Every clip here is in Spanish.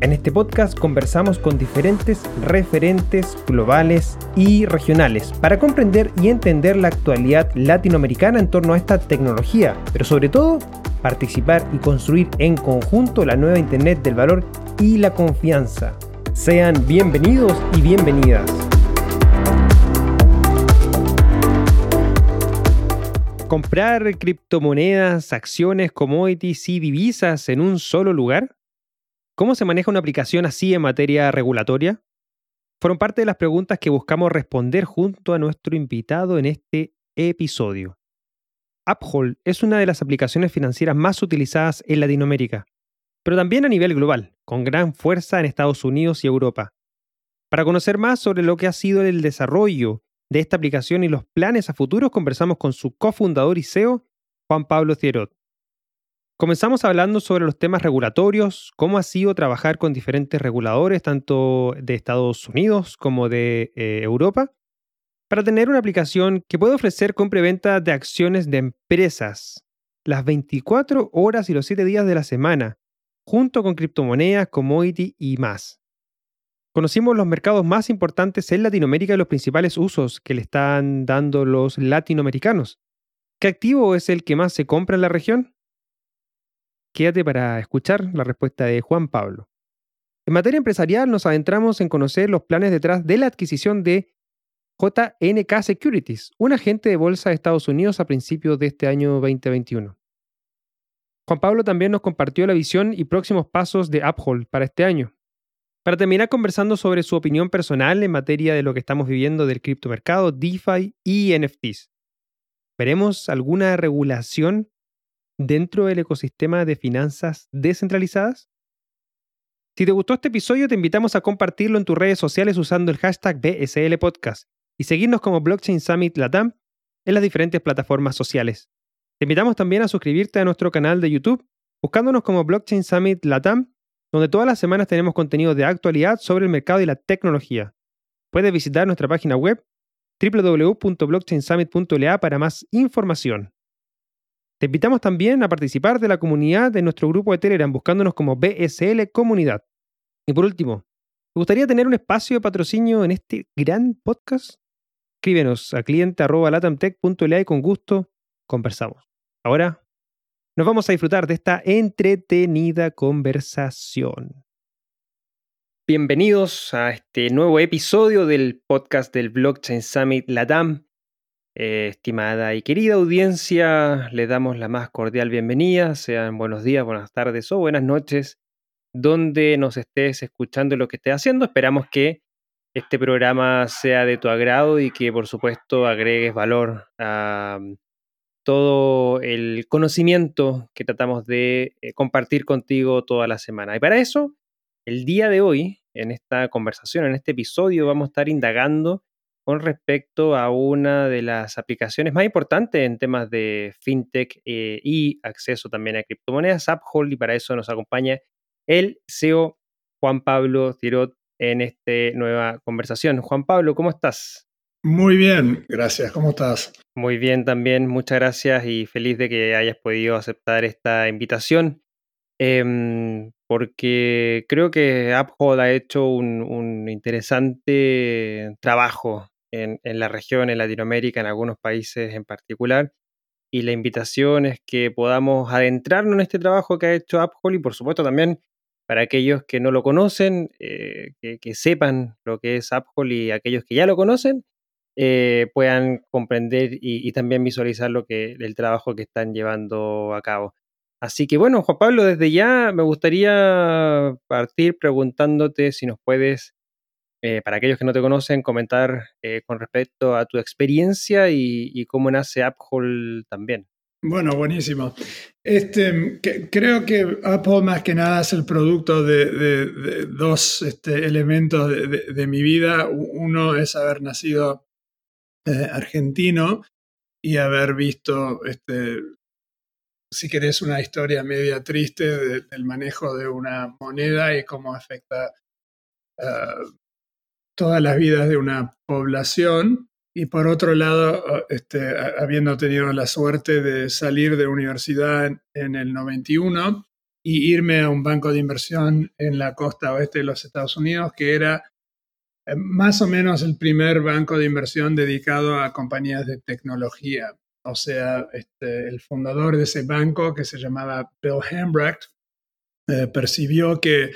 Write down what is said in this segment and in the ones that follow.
En este podcast conversamos con diferentes referentes globales y regionales para comprender y entender la actualidad latinoamericana en torno a esta tecnología, pero sobre todo participar y construir en conjunto la nueva Internet del valor y la confianza. Sean bienvenidos y bienvenidas. ¿Comprar criptomonedas, acciones, commodities y divisas en un solo lugar? ¿Cómo se maneja una aplicación así en materia regulatoria? Fueron parte de las preguntas que buscamos responder junto a nuestro invitado en este episodio. Uphold es una de las aplicaciones financieras más utilizadas en Latinoamérica, pero también a nivel global, con gran fuerza en Estados Unidos y Europa. Para conocer más sobre lo que ha sido el desarrollo de esta aplicación y los planes a futuros, conversamos con su cofundador y CEO, Juan Pablo Cierot. Comenzamos hablando sobre los temas regulatorios, cómo ha sido trabajar con diferentes reguladores, tanto de Estados Unidos como de eh, Europa, para tener una aplicación que puede ofrecer compra-venta de acciones de empresas las 24 horas y los 7 días de la semana, junto con criptomonedas, commodity y más. Conocimos los mercados más importantes en Latinoamérica y los principales usos que le están dando los latinoamericanos. ¿Qué activo es el que más se compra en la región? Quédate para escuchar la respuesta de Juan Pablo. En materia empresarial nos adentramos en conocer los planes detrás de la adquisición de JNK Securities, un agente de bolsa de Estados Unidos a principios de este año 2021. Juan Pablo también nos compartió la visión y próximos pasos de Uphold para este año. Para terminar conversando sobre su opinión personal en materia de lo que estamos viviendo del criptomercado, DeFi y NFTs. ¿Veremos alguna regulación dentro del ecosistema de finanzas descentralizadas? Si te gustó este episodio, te invitamos a compartirlo en tus redes sociales usando el hashtag BSL Podcast y seguirnos como Blockchain Summit Latam en las diferentes plataformas sociales. Te invitamos también a suscribirte a nuestro canal de YouTube buscándonos como Blockchain Summit Latam, donde todas las semanas tenemos contenido de actualidad sobre el mercado y la tecnología. Puedes visitar nuestra página web www.blockchainsummit.la para más información. Te invitamos también a participar de la comunidad de nuestro grupo de Telegram buscándonos como BSL Comunidad. Y por último, ¿te gustaría tener un espacio de patrocinio en este gran podcast? Escríbenos a cliente.latamtech.la y con gusto conversamos. Ahora nos vamos a disfrutar de esta entretenida conversación. Bienvenidos a este nuevo episodio del podcast del Blockchain Summit Latam. Eh, estimada y querida audiencia, le damos la más cordial bienvenida. Sean buenos días, buenas tardes o buenas noches, donde nos estés escuchando lo que estés haciendo. Esperamos que este programa sea de tu agrado y que por supuesto agregues valor a mm, todo el conocimiento que tratamos de eh, compartir contigo toda la semana. Y para eso, el día de hoy, en esta conversación, en este episodio, vamos a estar indagando con respecto a una de las aplicaciones más importantes en temas de fintech eh, y acceso también a criptomonedas, Uphold, y para eso nos acompaña el CEO Juan Pablo Tirot en esta nueva conversación. Juan Pablo, ¿cómo estás? Muy bien, gracias. ¿Cómo estás? Muy bien también, muchas gracias y feliz de que hayas podido aceptar esta invitación. Em, porque creo que Uphold ha hecho un interesante trabajo en, la región, en Latinoamérica, en algunos países en particular. Y la invitación es que podamos adentrarnos en este trabajo que ha hecho Uphold y por supuesto también para aquellos que no lo conocen, eh, que, sepan lo que es Uphold y aquellos que ya lo conocen, eh, puedan comprender y, y, también visualizar lo que, el trabajo que están llevando a cabo. Así que bueno, Juan Pablo, desde ya me gustaría partir preguntándote si nos puedes eh, para aquellos que no te conocen, comentar eh, con respecto a tu experiencia y, cómo nace Uphold también. Bueno, buenísimo. Este, creo que Apple más que nada es el producto de, dos este, elementos de, mi vida. Uno es haber nacido eh, argentino y haber visto, este, si querés, una historia media triste del manejo de una moneda y cómo afecta uh, todas las vidas de una población. Y por otro lado, este, habiendo tenido la suerte de salir de universidad en, el 91 y irme a un banco de inversión en la costa oeste de los Estados Unidos, que era eh, más o menos el primer banco de inversión dedicado a compañías de tecnología. O sea, este, el fundador de ese banco, que se llamaba Bill Hambrecht, eh, percibió que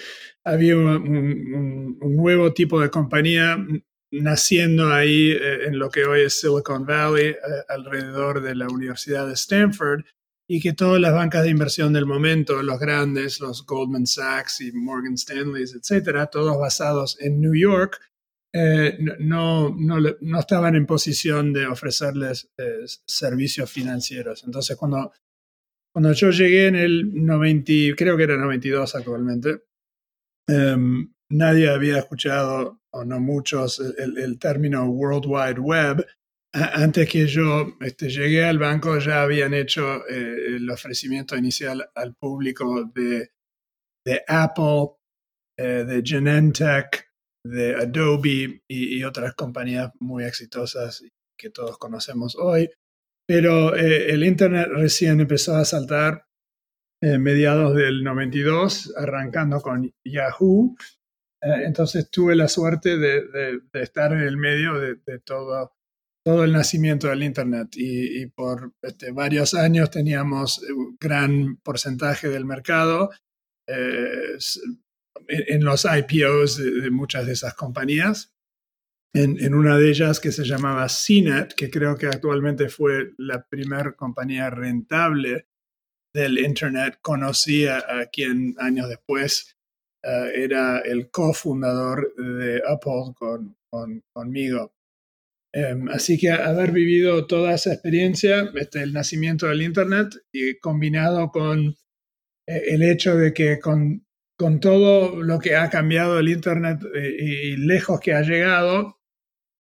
había un, nuevo tipo de compañía naciendo ahí eh, en lo que hoy es Silicon Valley, alrededor de la Universidad de Stanford, y que todas las bancas de inversión del momento, los grandes, los Goldman Sachs y Morgan Stanley, etcétera, todos basados en New York, eh, no, no, no, estaban en posición de ofrecerles eh, servicios financieros. Entonces, cuando, cuando yo llegué en el 90, creo que era 92 actualmente, em, nadie había escuchado, o no muchos, el, término World Wide Web. Antes que yo este, llegué al banco ya habían hecho eh, el ofrecimiento inicial al público de, de Apple, de Genentech, de Adobe y, otras compañías muy exitosas que todos conocemos hoy. Pero eh, el Internet recién empezó a saltar en mediados del 92, arrancando con Yahoo. Eh, entonces tuve la suerte de, estar en el medio de, todo, todo el nacimiento del Internet y, por este, varios años teníamos un gran porcentaje del mercado. Eh, en los IPOs de, muchas de esas compañías. En, una de ellas que se llamaba CNET, que creo que actualmente fue la primera compañía rentable del Internet, conocí a, quien años después eh, era el cofundador de Apple con, conmigo. Em, así que haber vivido toda esa experiencia, este, el nacimiento del Internet, y combinado con eh, el hecho de que con con todo lo que ha cambiado el Internet eh, y, lejos que ha llegado,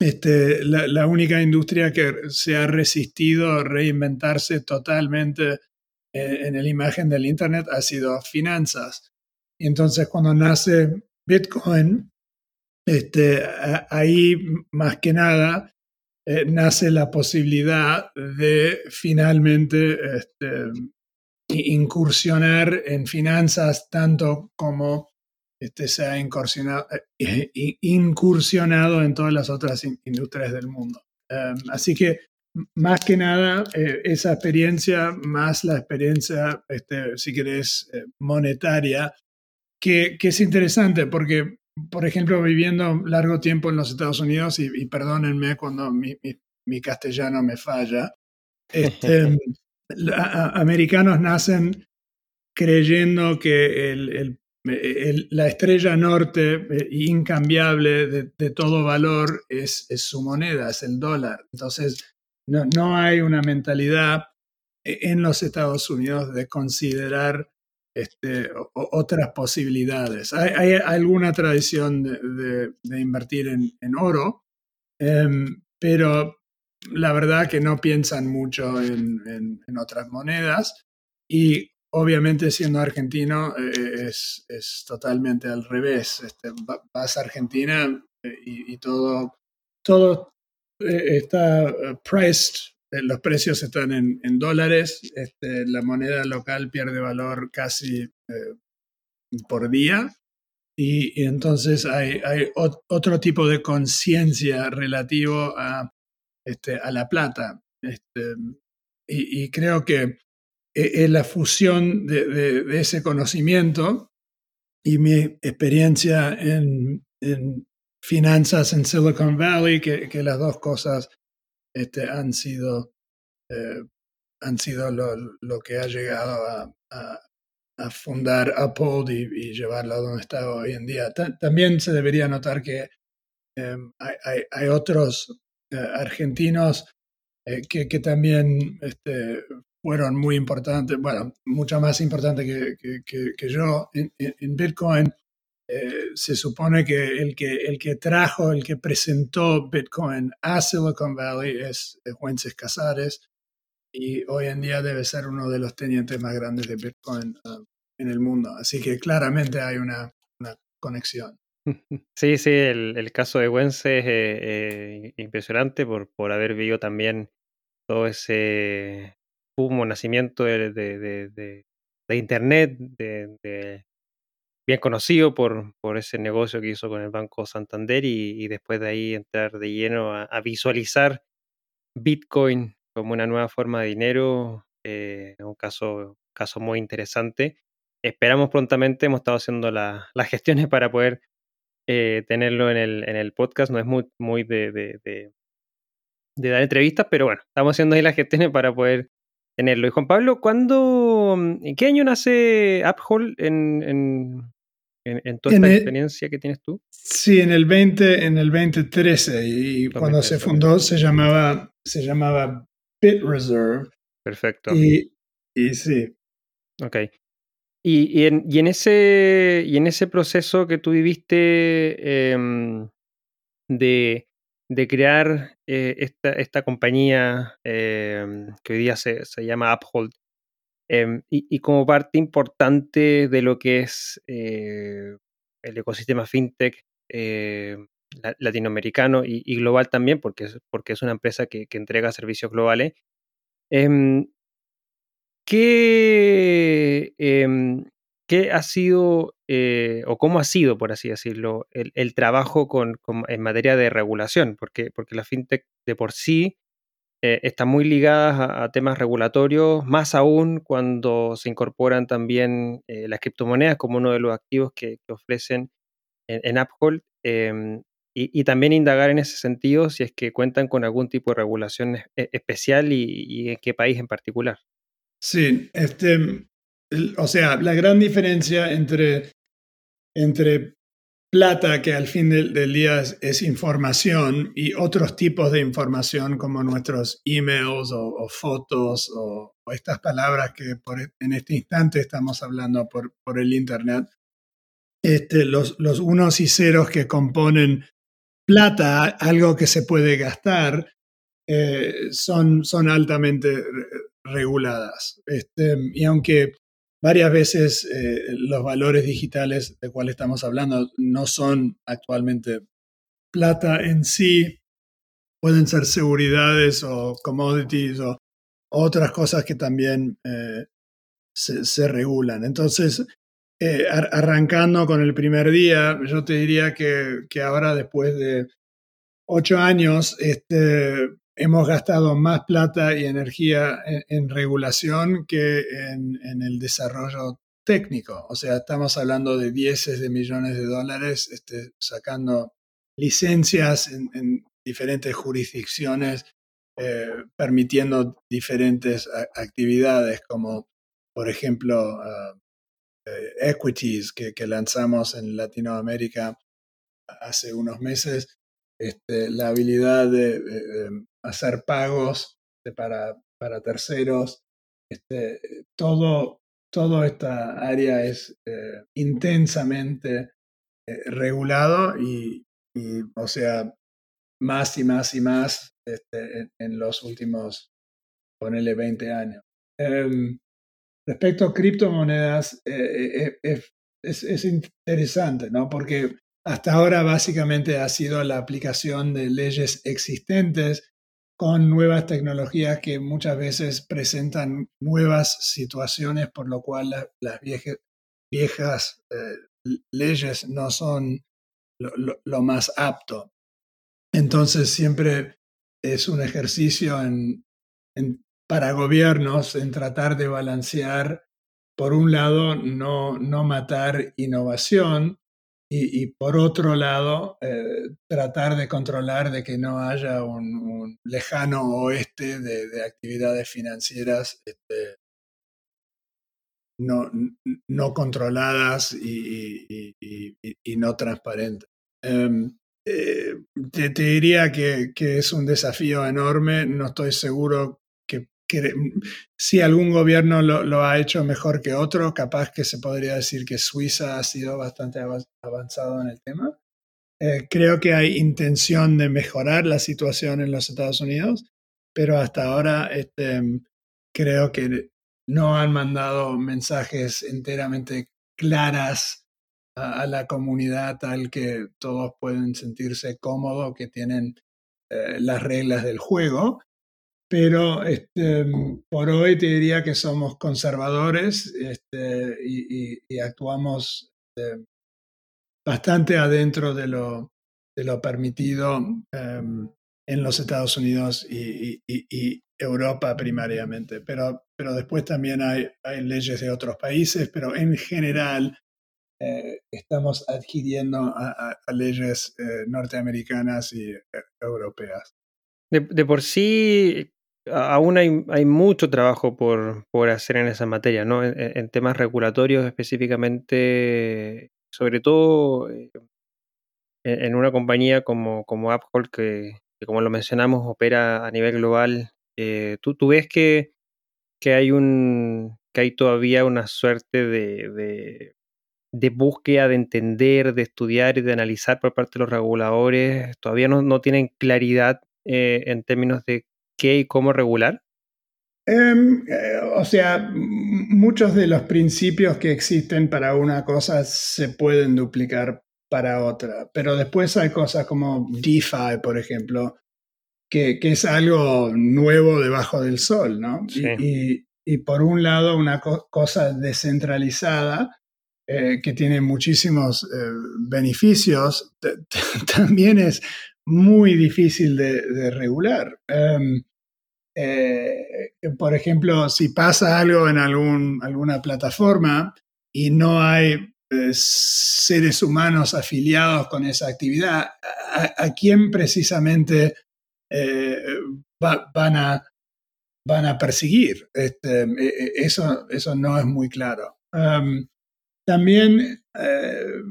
este, la, única industria que se ha resistido a reinventarse totalmente eh, en, la imagen del Internet ha sido finanzas. Y entonces cuando nace Bitcoin, este, ahí más que nada eh, nace la posibilidad de finalmente este, incursionar en finanzas tanto como este, se ha incursionado, eh, incursionado en todas las otras industrias del mundo. Em, así que más que nada, eh, esa experiencia, más la experiencia, este, si querés, eh, monetaria, que, que, es interesante porque, por ejemplo, viviendo largo tiempo en los Estados Unidos, y, perdónenme cuando mi, mi, castellano me falla, este, americanos nacen creyendo que la estrella norte eh, incambiable de, todo valor es, su moneda, es el dólar. Entonces, no, hay una mentalidad en los Estados Unidos de considerar este, otras posibilidades. Hay, alguna tradición de, invertir en, oro, em, pero la verdad que no piensan mucho en, otras monedas y obviamente siendo argentino eh, es, totalmente al revés. Este, vas a Argentina eh, y, todo, todo eh, está priced, los precios están en, dólares, este, la moneda local pierde valor casi por día. Y, entonces hay, hay otro tipo de conciencia relativo a este, a La Plata. Este, y, creo que es la fusión de, ese conocimiento y mi experiencia en, finanzas en Silicon Valley, que, las dos cosas este, han sido, eh, han sido lo, que ha llegado a, fundar Apple y, llevarlo a donde está hoy en día. también se debería notar que em, hay, otros eh, argentinos eh, que, también este, fueron muy importantes, bueno, mucho más importantes que, yo en, Bitcoin. Eh, se supone que el, que el que trajo, el que presentó Bitcoin a Silicon Valley es, Wences Casares y hoy en día debe ser uno de los tenientes más grandes de Bitcoin uh, en el mundo. Así que claramente hay una, una conexión. Sí, sí, el, caso de Wences es eh, eh, impresionante por, por haber vivido también todo ese humo, nacimiento de, de, Internet, de, bien conocido por, por ese negocio que hizo con el Banco Santander y, después de ahí entrar de lleno a, visualizar Bitcoin como una nueva forma de dinero, eh, un caso, caso muy interesante. Esperamos prontamente, hemos estado haciendo las gestiones para poder eh, tenerlo en el, en el podcast, no es muy, muy de, de, dar entrevistas, pero bueno, estamos haciendo ahí las gestiones para poder tenerlo. Y Juan Pablo, ¿cuándo, ¿en qué año nace Uphold en, en, en, toda esta experiencia que tienes tú? Sí, en el 20, en el 2013 y cuando se fundó se llamaba, se llamaba Bit Reserve. Perfecto. Y, y sí. Ok. Y, en, y, en, ese, y en ese proceso que tú viviste em, de, de, crear eh, esta, esta, compañía em, que hoy día se, se llama Uphold, em, y, y, como parte importante de lo que es eh, el ecosistema fintech latinoamericano y, global también, porque es, porque es una empresa que, que entrega servicios globales, ¿Qué, em, qué ha sido eh, o cómo ha sido, por así decirlo, el, trabajo con, en materia de regulación? Porque, porque la fintech de por sí eh, está muy ligada a, temas regulatorios, más aún cuando se incorporan también eh, las criptomonedas como uno de los activos que, ofrecen en, en Uphold. Em, y, también indagar en ese sentido si es que cuentan con algún tipo de regulación especial y en qué país en particular. Sí, este, o sea, la gran diferencia entre, entre plata, que al fin del, día es, información, y otros tipos de información como nuestros emails o, fotos o, estas palabras que por, e, en este instante estamos hablando por, por el Internet, este, los, los unos y ceros que componen plata, algo que se puede gastar, eh, son, son altamente reguladas. Este, y aunque varias veces eh, los valores digitales de cuales estamos hablando no son actualmente plata en sí, pueden ser seguridades o commodities o otras cosas que también eh, se, regulan. Entonces, eh, arrancando con el primer día, yo te diría que, que ahora después de ocho años, este, hemos gastado más plata y energía en, regulación que en, el desarrollo técnico. O sea, estamos hablando de dieces de millones de dólares este, sacando licencias en, diferentes jurisdicciones, eh, permitiendo diferentes actividades como, por ejemplo, ah, eh, equities que, que lanzamos en Latinoamérica hace unos meses este, la habilidad de, hacer pagos para, para terceros. Este, todo, toda esta área es eh, intensamente eh, regulado y, o sea, más y más y más este, en, los últimos, ponele 20 años. Em, respecto a criptomonedas, eh, es, es, interesante, ¿no? Porque hasta ahora básicamente ha sido la aplicación de leyes existentes con nuevas tecnologías que muchas veces presentan nuevas situaciones, por lo cual las viejas eh, leyes no son lo, más apto. Entonces siempre es un ejercicio para gobiernos en tratar de balancear, por un lado, no, no matar innovación, y, por otro lado, eh, tratar de controlar de que no haya un, lejano oeste de, actividades financieras este, no, no, controladas y, no transparentes. Em, eh, te, diría que, es un desafío enorme, no estoy seguro que, si algún gobierno lo, ha hecho mejor que otro, capaz que se podría decir que Suiza ha sido bastante avanzado en el tema. Eh, creo que hay intención de mejorar la situación en los Estados Unidos, pero hasta ahora este, creo que no han mandado mensajes enteramente claras a, la comunidad tal que todos pueden sentirse cómodos, que tienen eh, las reglas del juego. Pero este, por hoy te diría que somos conservadores este, y, actuamos este, bastante adentro de lo, de lo permitido em, en los Estados Unidos y, Europa primariamente. Pero, pero después también hay, leyes de otros países, pero en general eh, estamos adquiriendo a, leyes eh, norteamericanas y eh, europeas. De, por sí, aún hay, mucho trabajo por, hacer en esa materia, ¿no? En, temas regulatorios específicamente, sobre todo en, una compañía como, como Apple, que, como lo mencionamos, opera a nivel global. ¿tú, ¿tú, ves que, que hay un que hay todavía una suerte de de búsqueda, de entender, de estudiar y de analizar por parte de los reguladores, todavía no, tienen claridad eh, en términos de qué y cómo regular? Em, eh, o sea, muchos de los principios que existen para una cosa se pueden duplicar para otra, pero después hay cosas como DeFi, por ejemplo, que, es algo nuevo debajo del sol, ¿no? Y, por un lado, una cosa descentralizada eh, que tiene muchísimos eh, beneficios, también es muy difícil de, regular. Em, eh, por ejemplo, si pasa algo en algún, alguna plataforma y no hay seres humanos afiliados con esa actividad, ¿a, quién precisamente van, a, van a perseguir? Este, eso, eso no es muy claro. Em, también eh,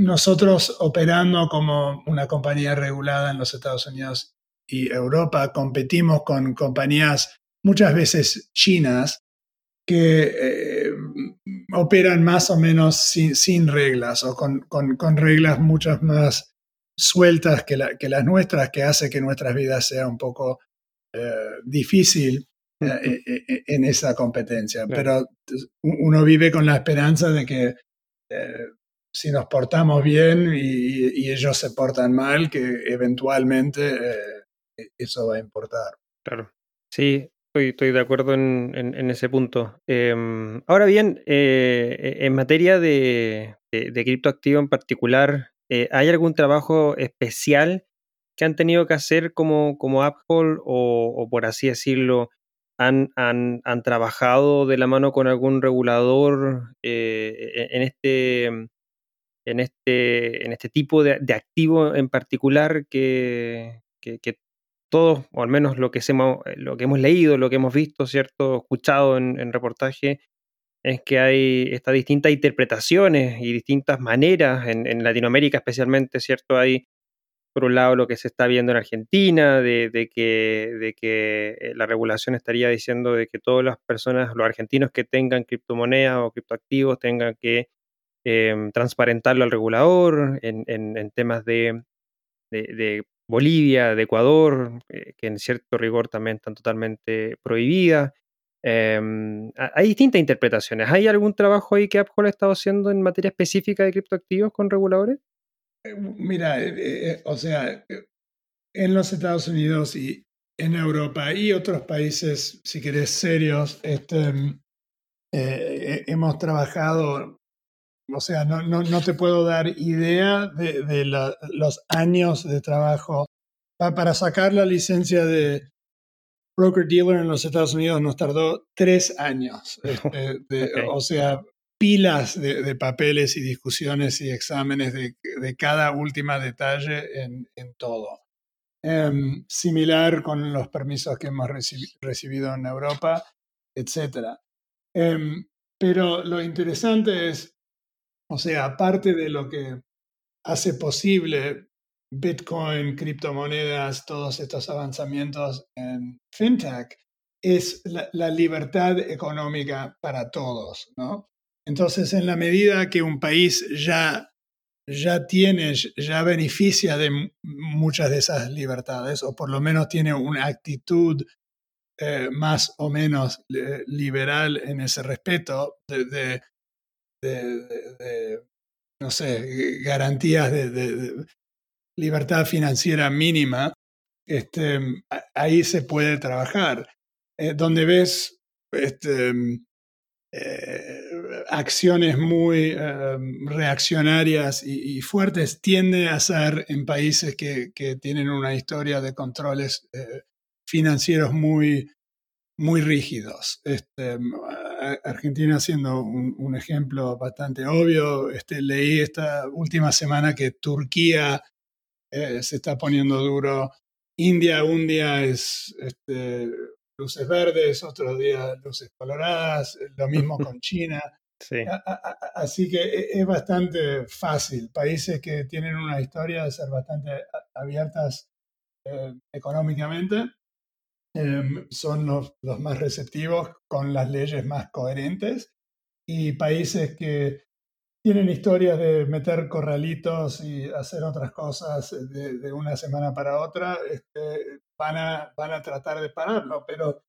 nosotros operando como una compañía regulada en los Estados Unidos y Europa, competimos con compañías muchas veces chinas que eh, operan más o menos sin, reglas o con, reglas muchas más sueltas que, las nuestras, que hace que nuestras vidas sea un poco eh, difícil eh, eh, en esa competencia. Pero uno vive con la esperanza de que si nos portamos bien y, ellos se portan mal, que eventualmente e, eso va a importar. Claro. Sí, Estoy, de acuerdo en, ese punto. Em, ahora bien, e, en materia de, de, criptoactivo en particular, ¿hay algún trabajo especial que han tenido que hacer como, como Apple o, o, por así decirlo, han, han, han, trabajado de la mano con algún regulador eh, en, este, en, este, en este tipo de, activo en particular que, que, todos, o al menos lo que, hemos, lo que hemos leído, lo que hemos visto, ¿cierto? escuchado en, en reportaje, es que hay estas distintas interpretaciones y distintas maneras, en, en Latinoamérica especialmente, ¿cierto? Hay por un lado lo que se está viendo en Argentina, de, que, de que eh, la regulación estaría diciendo de que todas las personas, los argentinos que tengan criptomonedas o criptoactivos tengan que em, transparentarlo al regulador en, temas de, Bolivia, de Ecuador, eh, que en cierto rigor también están totalmente prohibidas. Em, hay distintas interpretaciones. ¿Hay algún trabajo ahí que Apple ha estado haciendo en materia específica de criptoactivos con reguladores? Eh, mira, eh, o sea, en los Estados Unidos y en Europa y otros países, si querés, serios, este, hemos trabajado, o sea, no, no, no, te puedo dar idea de, los años de trabajo. para sacar la licencia de broker dealer en los Estados Unidos nos tardó tres años. Este, o sea, pilas de, papeles y discusiones y exámenes de, cada última detalle en, todo. Em, similar con los permisos que hemos recibido en Europa, etc. Em, pero lo interesante es, o sea, aparte de lo que hace posible Bitcoin, criptomonedas, todos estos avanzamientos en FinTech, es la, libertad económica para todos, ¿no? Entonces, en la medida que un país ya, ya tiene, ya beneficia de muchas de esas libertades, o por lo menos tiene una actitud eh, más o menos eh, liberal en ese respeto, de, no sé, garantías de, libertad financiera mínima, este, ahí se puede trabajar. Eh, donde ves este, eh, acciones muy eh, reaccionarias y, fuertes, tiende a ser en países que, tienen una historia de controles financieros muy, muy rígidos. Este, Argentina siendo un, ejemplo bastante obvio, este, leí esta última semana que Turquía se está poniendo duro. India un día es este, luces verdes, otros días luces coloradas, lo mismo con China. así que e, es bastante fácil. Países que tienen una historia de ser bastante abiertas eh, económicamente em, son los, más receptivos con las leyes más coherentes y países que tienen historias de meter corralitos y hacer otras cosas de, una semana para otra, este, van, a, van a tratar de pararlo, pero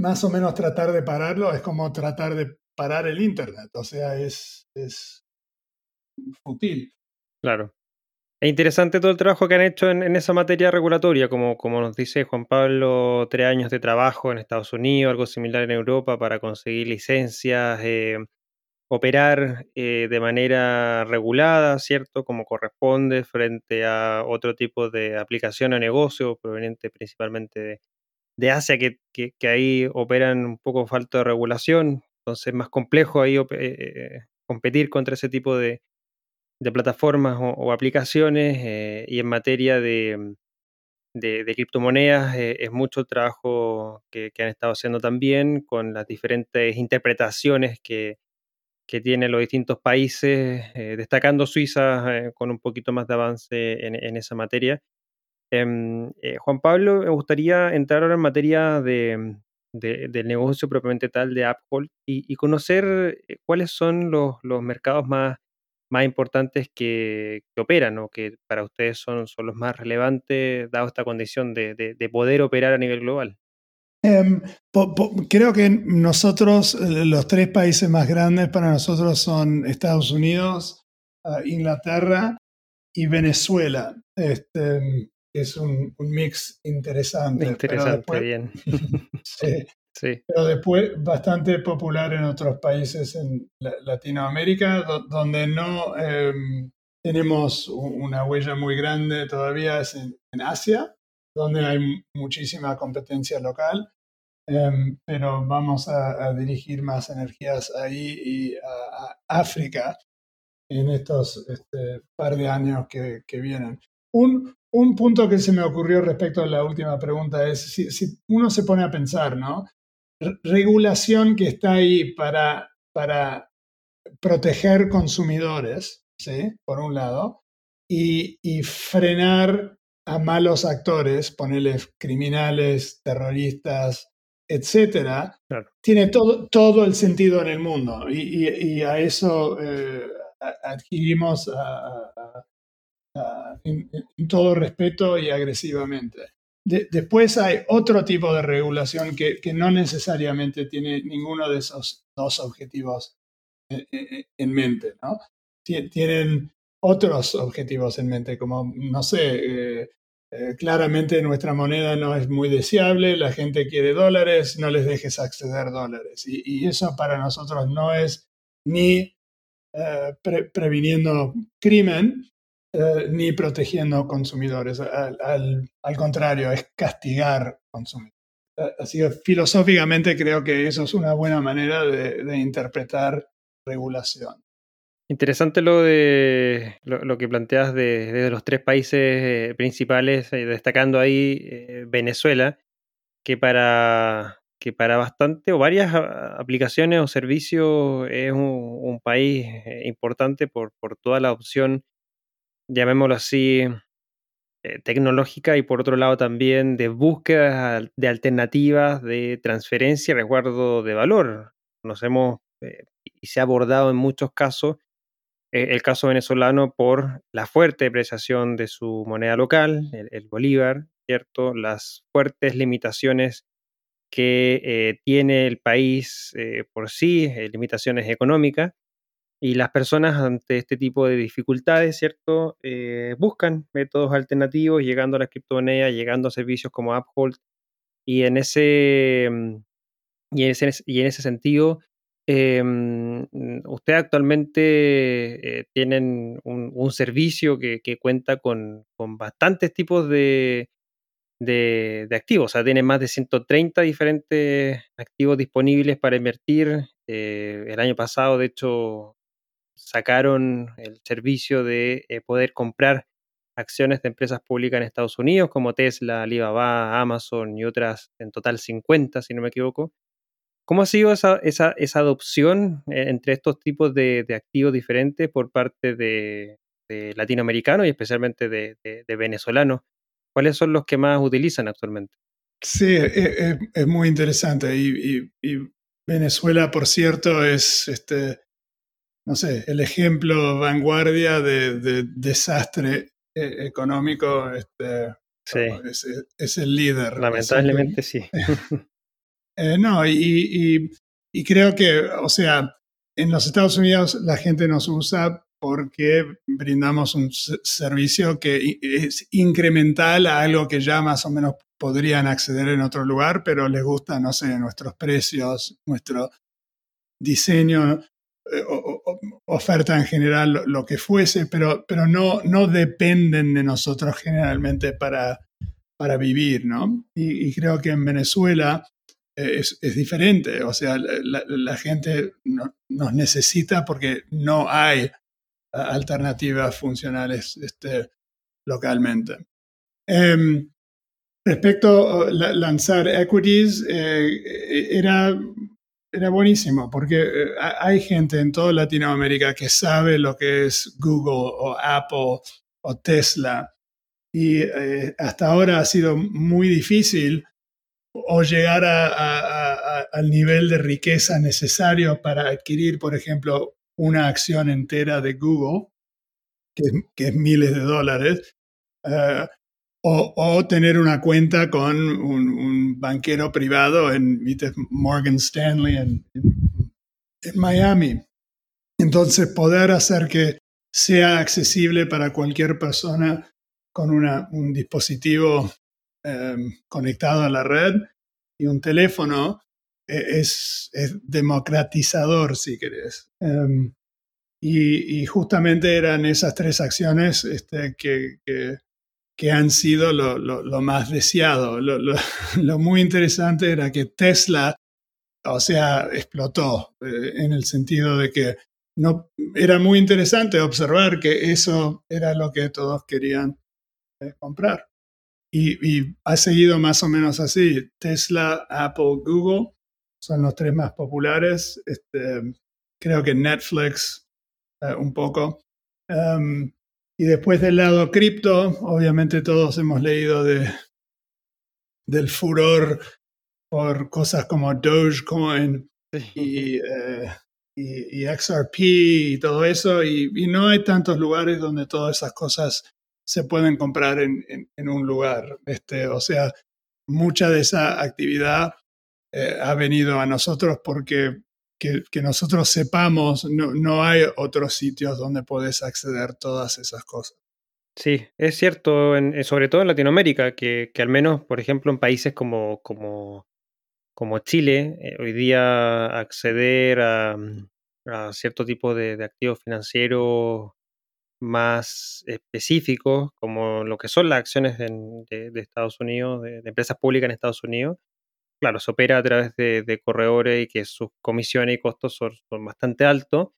más o menos tratar de pararlo es como tratar de parar el Internet, o sea, es, es fútil. Claro. Es interesante todo el trabajo que han hecho en, esa materia regulatoria, como, nos dice Juan Pablo, tres años de trabajo en Estados Unidos, algo similar en Europa para conseguir licencias, eh, operar eh, de manera regulada, ¿cierto? Como corresponde frente a otro tipo de aplicación a negocio proveniente principalmente de, Asia, que, ahí operan un poco falta de regulación, entonces es más complejo ahí eh, competir contra ese tipo de, plataformas o, aplicaciones eh, y en materia de, de, criptomonedas es mucho trabajo que, han estado haciendo también con las diferentes interpretaciones que, que tienen los distintos países, eh, destacando Suiza eh, con un poquito más de avance en, esa materia. Em, eh, Juan Pablo, me gustaría entrar ahora en materia de, del negocio propiamente tal de Apple y, conocer cuáles son los, mercados más, más importantes que, operan o que para ustedes son, son los más relevantes, dado esta condición de poder operar a nivel global. Em, creo que nosotros, eh, los tres países más grandes para nosotros son Estados Unidos, ah, Inglaterra y Venezuela. Este, es un, mix interesante. Interesante, bien. sí, sí, Pero después bastante popular en otros países en Latinoamérica, donde no em, tenemos una huella muy grande todavía es en Asia donde hay muchísima competencia local, em, pero vamos a, dirigir más energías ahí y a, África en estos este, par de años que, vienen. Un, un, punto que se me ocurrió respecto a la última pregunta es, si, si uno se pone a pensar, ¿no? Regulación que está ahí para, para proteger consumidores, ¿sí? Por un lado, y, y frenar a malos actores, ponerle criminales, terroristas, etcétera, tiene todo, todo el sentido en el mundo. Y, a eso eh, adquirimos en, todo respeto y agresivamente. Después hay otro tipo de regulación que, no necesariamente tiene ninguno de esos dos objetivos en, en mente. ¿no? Tienen otros objetivos en mente, como, no sé, eh, eh, claramente nuestra moneda no es muy deseable, la gente quiere dólares, no les dejes acceder dólares. Y, eso para nosotros no es ni eh, previniendo crimen, ni protegiendo consumidores. Al, contrario, es castigar consumidores. Así que filosóficamente creo que eso es una buena manera de interpretar regulación. Interesante lo de lo, que planteas de, los tres países eh, principales, eh, destacando ahí eh, Venezuela, que para, que para bastante o varias aplicaciones o servicios es un, país importante por, por, toda la opción, llamémoslo así, eh, tecnológica y por otro lado también de búsqueda de alternativas de transferencia y resguardo de valor. Conocemos eh, y se ha abordado en muchos casos el caso venezolano por la fuerte depreciación de su moneda local, el, bolívar, ¿cierto? Las fuertes limitaciones que tiene el país por sí, limitaciones económicas, y las personas ante este tipo de dificultades, ¿cierto? Eh, buscan métodos alternativos, llegando a la criptomoneda, llegando a servicios como Uphold. Y en ese, mm, y en ese, y en ese sentido, eh, usted actualmente eh, tienen un, servicio que, cuenta con, bastantes tipos de, de, activos. O sea, tiene más de 130 diferentes activos disponibles para invertir. el año pasado, de hecho, sacaron el servicio de eh, poder comprar acciones de empresas públicas en Estados Unidos, como Tesla, Alibaba, Amazon y otras, en total 50, si no me equivoco. ¿Cómo ha sido esa, esa, esa adopción eh, entre estos tipos de, activos diferentes por parte de, latinoamericanos y especialmente de, venezolanos? ¿Cuáles son los que más utilizan actualmente? Sí, e, e, es, muy interesante. Y, y, Venezuela, por cierto, es este, no sé, el ejemplo vanguardia de, desastre eh, económico este, es, el líder. Lamentablemente sí. Eh, no, y, creo que, o sea, en los Estados Unidos la gente nos usa porque brindamos un servicio que es incremental a algo que ya más o menos podrían acceder en otro lugar, pero les gusta, no sé, nuestros precios, nuestro diseño, eh, oferta en general, lo, que fuese, pero, pero no, no dependen de nosotros generalmente para, para vivir, ¿no? Y, creo que en Venezuela eh, es, diferente, o sea, la, gente nos necesita porque no hay alternativas funcionales este, localmente. Em, respecto a lanzar equities, eh, era era buenísimo porque eh, hay gente en toda Latinoamérica que sabe lo que es Google o Apple o Tesla y eh, hasta ahora ha sido muy difícil o llegar al nivel de riqueza necesario para adquirir, por ejemplo, una acción entera de Google, que, es miles de dólares, eh, o, tener una cuenta con un, banquero privado en Morgan Stanley en, Miami. Entonces, poder hacer que sea accesible para cualquier persona con un dispositivo em, conectado a la red y un teléfono e, es, democratizador, si querés. Em, y, justamente eran esas tres acciones este, que, que han sido lo, más deseado. Lo, muy interesante era que Tesla, o sea, explotó eh, en el sentido de que no, era muy interesante observar que eso era lo que todos querían eh, comprar. Y, ha seguido más o menos así. Tesla, Apple, Google son los tres más populares. Este, creo que Netflix eh, un poco. Um, y después del lado cripto, obviamente todos hemos leído de, del furor por cosas como Dogecoin y, eh, y, XRP y todo eso, y, no hay tantos lugares donde todas esas cosas se pueden comprar en, en, un lugar. Este, o sea, mucha de esa actividad eh, ha venido a nosotros porque que, nosotros sepamos, no, hay otros sitios donde puedes acceder todas esas cosas. Sí, es cierto, eh, sobre todo en Latinoamérica, que, al menos, por ejemplo, en países como, como, como Chile, eh, hoy día acceder a, cierto tipo de, activos financieros más específicos, como lo que son las acciones de, Estados Unidos, de, empresas públicas en Estados Unidos, claro, se opera a través de, corredores y que sus comisiones y costos son, bastante altos.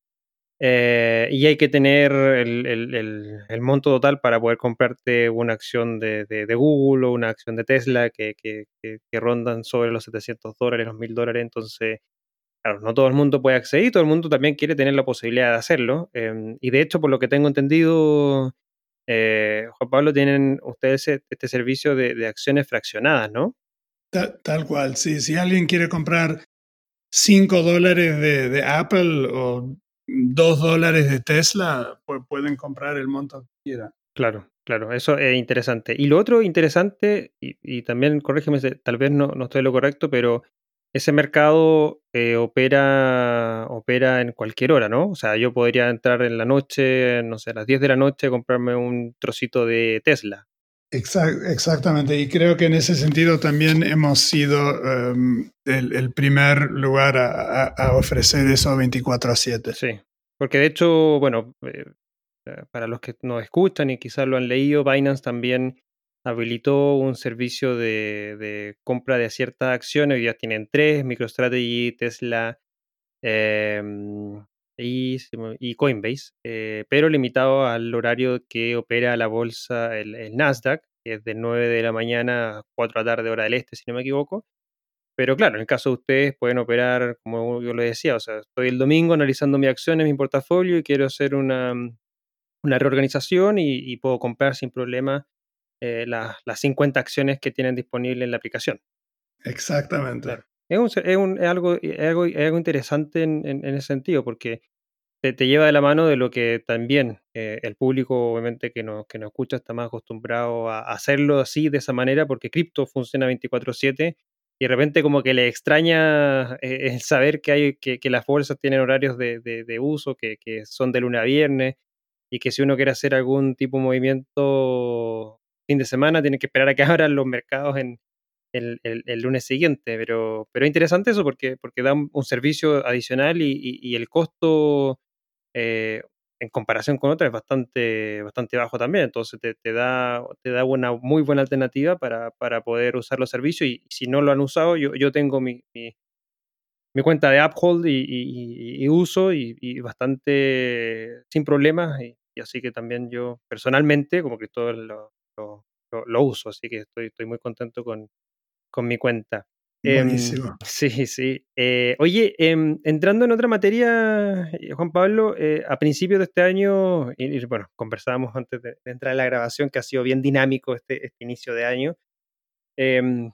Eh, y hay que tener el, monto total para poder comprarte una acción de, Google o una acción de Tesla que, rondan sobre los 700 dólares, los 1000 dólares. Entonces, claro, no todo el mundo puede acceder y todo el mundo también quiere tener la posibilidad de hacerlo. Em, y de hecho, por lo que tengo entendido, Eh, Juan Pablo, tienen ustedes este servicio de, acciones fraccionadas, ¿no? Tal, cual, sí. Si alguien quiere comprar 5 dólares de, Apple o 2 dólares de Tesla, pues pueden comprar el monto que quieran. Claro, claro, eso es interesante. Y lo otro interesante, y, también corrígeme, tal vez no, no estoy lo correcto, pero ese mercado eh, opera, opera en cualquier hora, ¿no? O sea, yo podría entrar en la noche, no sé, a las 10 de la noche, comprarme un trocito de Tesla. Exactamente, y creo que en ese sentido también hemos sido em, el, primer lugar a, ofrecer eso 24 a 7. Sí, porque de hecho, bueno, eh, para los que nos escuchan y quizás lo han leído, Binance también habilitó un servicio de, compra de ciertas acciones. Hoy ya tienen tres, MicroStrategy, Tesla em, y, Coinbase, eh, pero limitado al horario que opera la bolsa, el, Nasdaq, que es de 9 de la mañana a 4 de la tarde, hora del este, si no me equivoco. Pero claro, en el caso de ustedes pueden operar, como yo les decía, o sea, estoy el domingo analizando mis acciones, mi portafolio y quiero hacer una, una reorganización y puedo comprar sin problema eh, las 50 acciones que tienen disponibles en la aplicación. Exactamente. Es, algo, algo, interesante en, ese sentido, porque te, lleva de la mano de lo que también eh, el público, obviamente, que nos, que nos escucha, está más acostumbrado a hacerlo así, de esa manera, porque cripto funciona 24/7 y de repente como que le extraña eh, el saber que, hay, que, las bolsas tienen horarios de, de, uso, que, que, son de lunes a viernes, y que si uno quiere hacer algún tipo de movimiento fin de semana, tienen que esperar a que abran los mercados en el, lunes siguiente. Pero, pero es interesante eso porque, porque da un, servicio adicional y, el costo eh, en comparación con otras es bastante, bastante bajo también. Entonces te, da, te da una muy buena alternativa para, para, poder usar los servicios. Y, si no lo han usado, yo, yo tengo mi, mi, cuenta de Uphold y, uso y, bastante sin problemas. Y, así que también yo personalmente, como que todo lo, lo, uso, así que estoy, estoy muy contento con, con mi cuenta. Em, sí, sí. Eh, oye, em, entrando en otra materia, eh, Juan Pablo, eh, a principios de este año, y, bueno, conversábamos antes de, entrar en la grabación que ha sido bien dinámico este, este inicio de año. Em,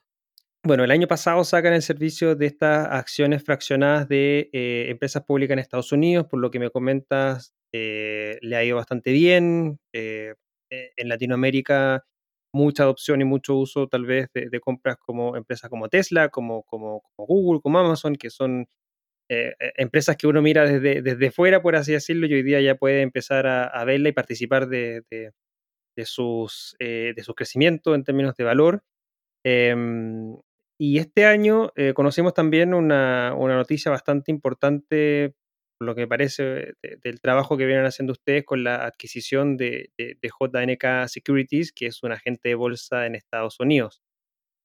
bueno, el año pasado sacan el servicio de estas acciones fraccionadas de empresas públicas en Estados Unidos, por lo que me comentas, le ha ido bastante bien. Eh, en Latinoamérica mucha adopción y mucho uso tal vez de, compras como empresas como Tesla, como, como, Google, como Amazon, que son eh, eh, empresas que uno mira desde, desde fuera, por así decirlo, y hoy día ya puede empezar a, verla y participar de, de, sus, de su crecimiento en términos de valor. Em, y este año conocimos también una, una, noticia bastante importante lo que parece del trabajo que vienen haciendo ustedes con la adquisición de, JNK Securities, que es un agente de bolsa en Estados Unidos.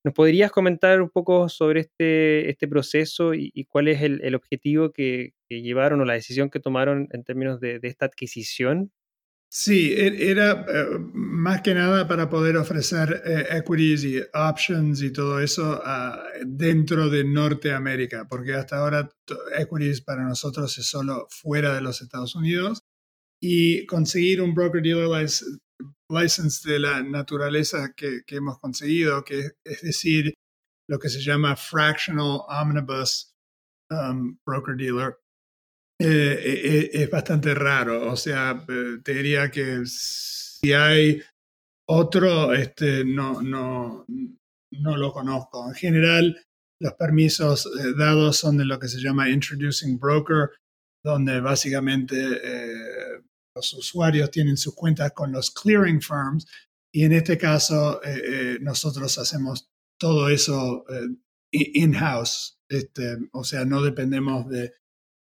¿Nos podrías comentar un poco sobre este, este proceso y, cuál es el, objetivo que, llevaron o la decisión que tomaron en términos de esta adquisición? Sí, e-, era eh, más que nada para poder ofrecer eh, equities y options y todo eso ah, dentro de Norteamérica, porque hasta ahora equities para nosotros es solo fuera de los Estados Unidos y conseguir un broker dealer license, de la naturaleza que, hemos conseguido, que es decir, lo que se llama fractional omnibus um, broker dealer, eh, eh, eh, es bastante raro. O sea, te diría que si hay otro, este, no, no, no lo conozco. En general, los permisos dados son de lo que se llama Introducing Broker, donde básicamente los usuarios tienen sus cuentas con los clearing firms y en este caso nosotros hacemos todo eso in-house. Este, o sea, no dependemos de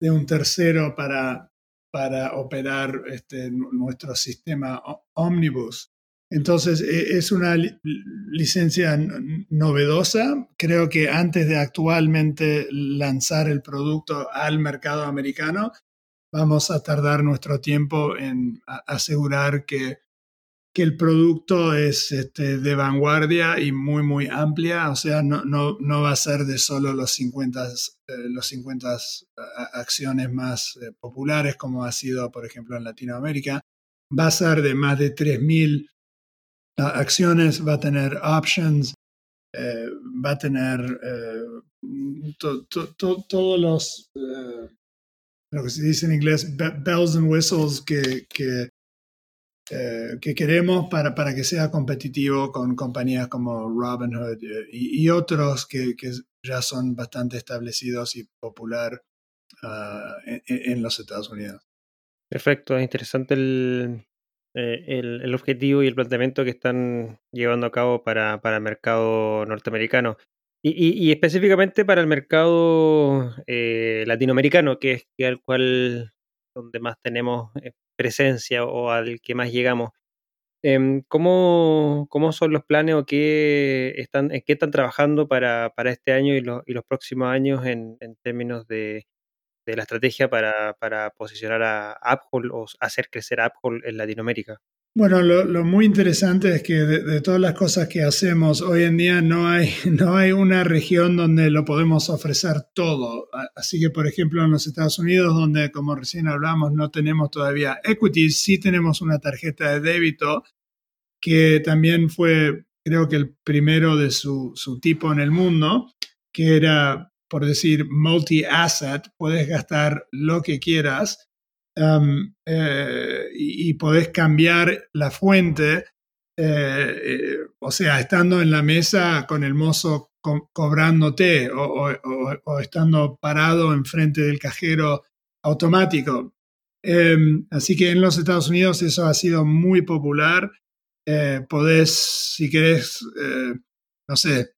de un tercero para, para operar este, nuestro sistema Omnibus. Entonces, e, es una licencia novedosa. Creo que antes de actualmente lanzar el producto al mercado americano, vamos a tardar nuestro tiempo en asegurar que que el producto es este, de vanguardia y muy, muy amplia, o sea, no, no, no va a ser de solo los 50, eh, los 50 acciones más eh, populares como ha sido, por ejemplo, en Latinoamérica, va a ser de más de 3.000 acciones, va a tener options, eh, va a tener eh, todos los, eh, lo que se dice en inglés, bells and whistles que, que, que queremos para, para, que sea competitivo con compañías como Robinhood y, otros que, que, ya son bastante establecidos y popular ah, en los Estados Unidos. Perfecto, es interesante el, eh, el, objetivo y el planteamiento que están llevando a cabo para, para el mercado norteamericano. Y, específicamente para el mercado eh, latinoamericano, que es al cual donde más tenemos eh, presencia o al que más llegamos. Em, ¿cómo, ¿Cómo son los planes o qué están, en qué están trabajando para, para este año y, y los próximos años en, en términos de, de la estrategia para, para, posicionar a Apple o hacer crecer a Apple en Latinoamérica? Bueno, lo, muy interesante es que de, todas las cosas que hacemos hoy en día no hay, no hay una región donde lo podemos ofrecer todo. Así que, por ejemplo, en los Estados Unidos, donde, como recién hablamos, no tenemos todavía equities, sí tenemos una tarjeta de débito que también fue, creo que el primero de su, su tipo en el mundo, que era por decir, multi-asset, puedes gastar lo que quieras um, eh, y, puedes cambiar la fuente, eh, eh, o sea, estando en la mesa con el mozo cobrándote o, o, estando parado enfrente del cajero automático. Em, así que en los Estados Unidos eso ha sido muy popular. podés, si querés, no sé,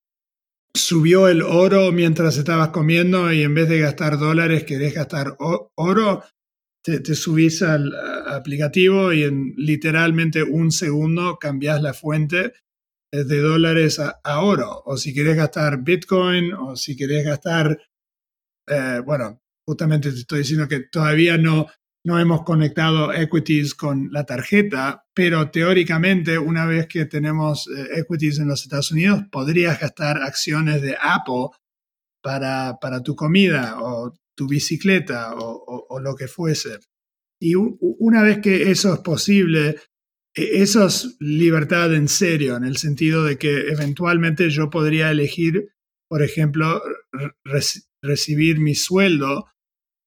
subió el oro mientras estabas comiendo y en vez de gastar dólares querés gastar oro, te, subís al aplicativo y en literalmente un segundo cambias la fuente de dólares a, oro. O si querés gastar Bitcoin o si querés gastar, eh, bueno, justamente te estoy diciendo que todavía no, no hemos conectado equities con la tarjeta, pero teóricamente una vez que tenemos eh, equities en los Estados Unidos, podrías gastar acciones de Apple para, para tu comida o tu bicicleta o, lo que fuese. Y una vez que eso es posible, e, eso es libertad en serio, en el sentido de que eventualmente yo podría elegir, por ejemplo, recibir mi sueldo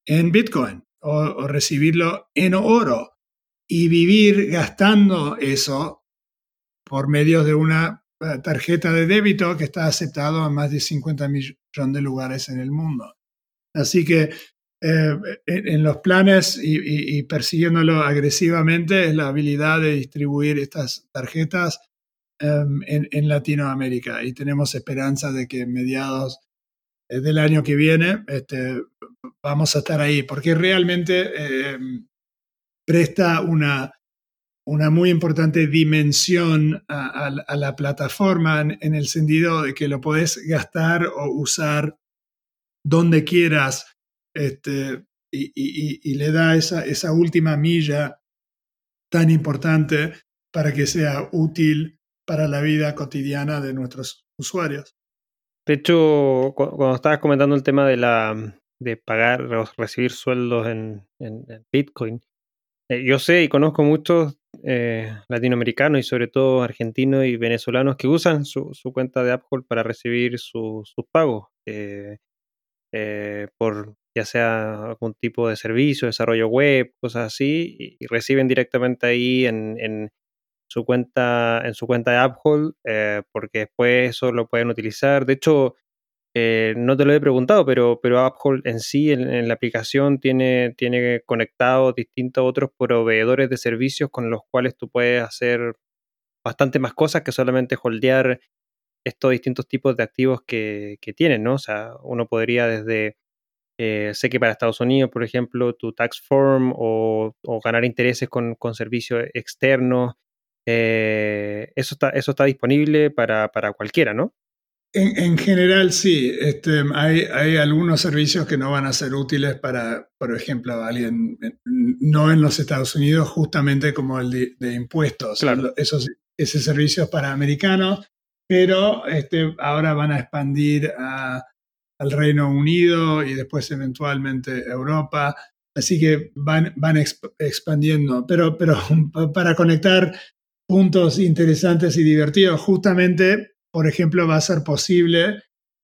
en Bitcoin o, recibirlo en oro y vivir gastando eso por medio de una eh, tarjeta de débito que está aceptado en más de 50 millones de lugares en el mundo. Así que eh, en, los planes y, persiguiéndolo agresivamente es la habilidad de distribuir estas tarjetas em, en, Latinoamérica. Y tenemos esperanza de que mediados eh, del año que viene este, vamos a estar ahí, porque realmente eh, presta una, una muy importante dimensión a, la plataforma en, el sentido de que lo podés gastar o usar donde quieras este, y, le da esa, esa última milla tan importante para que sea útil para la vida cotidiana de nuestros usuarios. De hecho, cuando estabas comentando el tema de la de pagar o recibir sueldos en, Bitcoin, eh, yo sé y conozco muchos eh, latinoamericanos y sobre todo argentinos y venezolanos que usan su, cuenta de Apple para recibir sus pagos eh, por ya sea algún tipo de servicio, desarrollo web, cosas así, y, reciben directamente ahí en, su cuenta, en su cuenta de Apple, porque después eso lo pueden utilizar. De hecho, eh, no te lo he preguntado, pero, pero Apple en sí, en, la aplicación, tiene, tiene conectados distintos otros proveedores de servicios con los cuales tú puedes hacer bastante más cosas que solamente holdear estos distintos tipos de activos que, que tienen, ¿no? O sea, uno podría desde, eh, sé que para Estados Unidos, por ejemplo, tu tax form o, ganar intereses con, con servicios externos, eh, eso, está, eso está disponible para, para cualquiera, ¿no? En, general, sí. Este, hay, hay, algunos servicios que no van a ser útiles para, por ejemplo, alguien no en los Estados Unidos, justamente como el de, impuestos. Claro. Esos, ese servicio es para americanos, pero este, ahora van a expandir al Reino Unido y después eventualmente Europa. Así que van, van expandiendo. Pero, pero para conectar puntos interesantes y divertidos, justamente, por ejemplo, va a ser posible,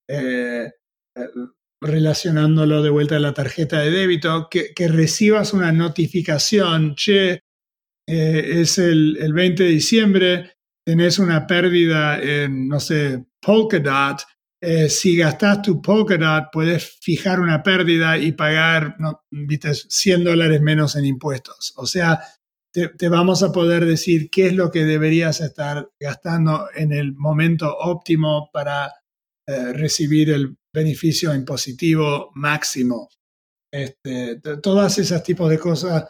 eh, eh, relacionándolo de vuelta a la tarjeta de débito, que, que recibas una notificación, che, eh, es el, el 20 de diciembre, tenés una pérdida en, no sé, Polkadot, eh, si gastas tu Polkadot, puedes fijar una pérdida y pagar, no, viste, 100 dólares menos en impuestos. O sea, te, vamos a poder decir qué es lo que deberías estar gastando en el momento óptimo para eh, recibir el beneficio impositivo máximo. Este, todas esas tipos de cosas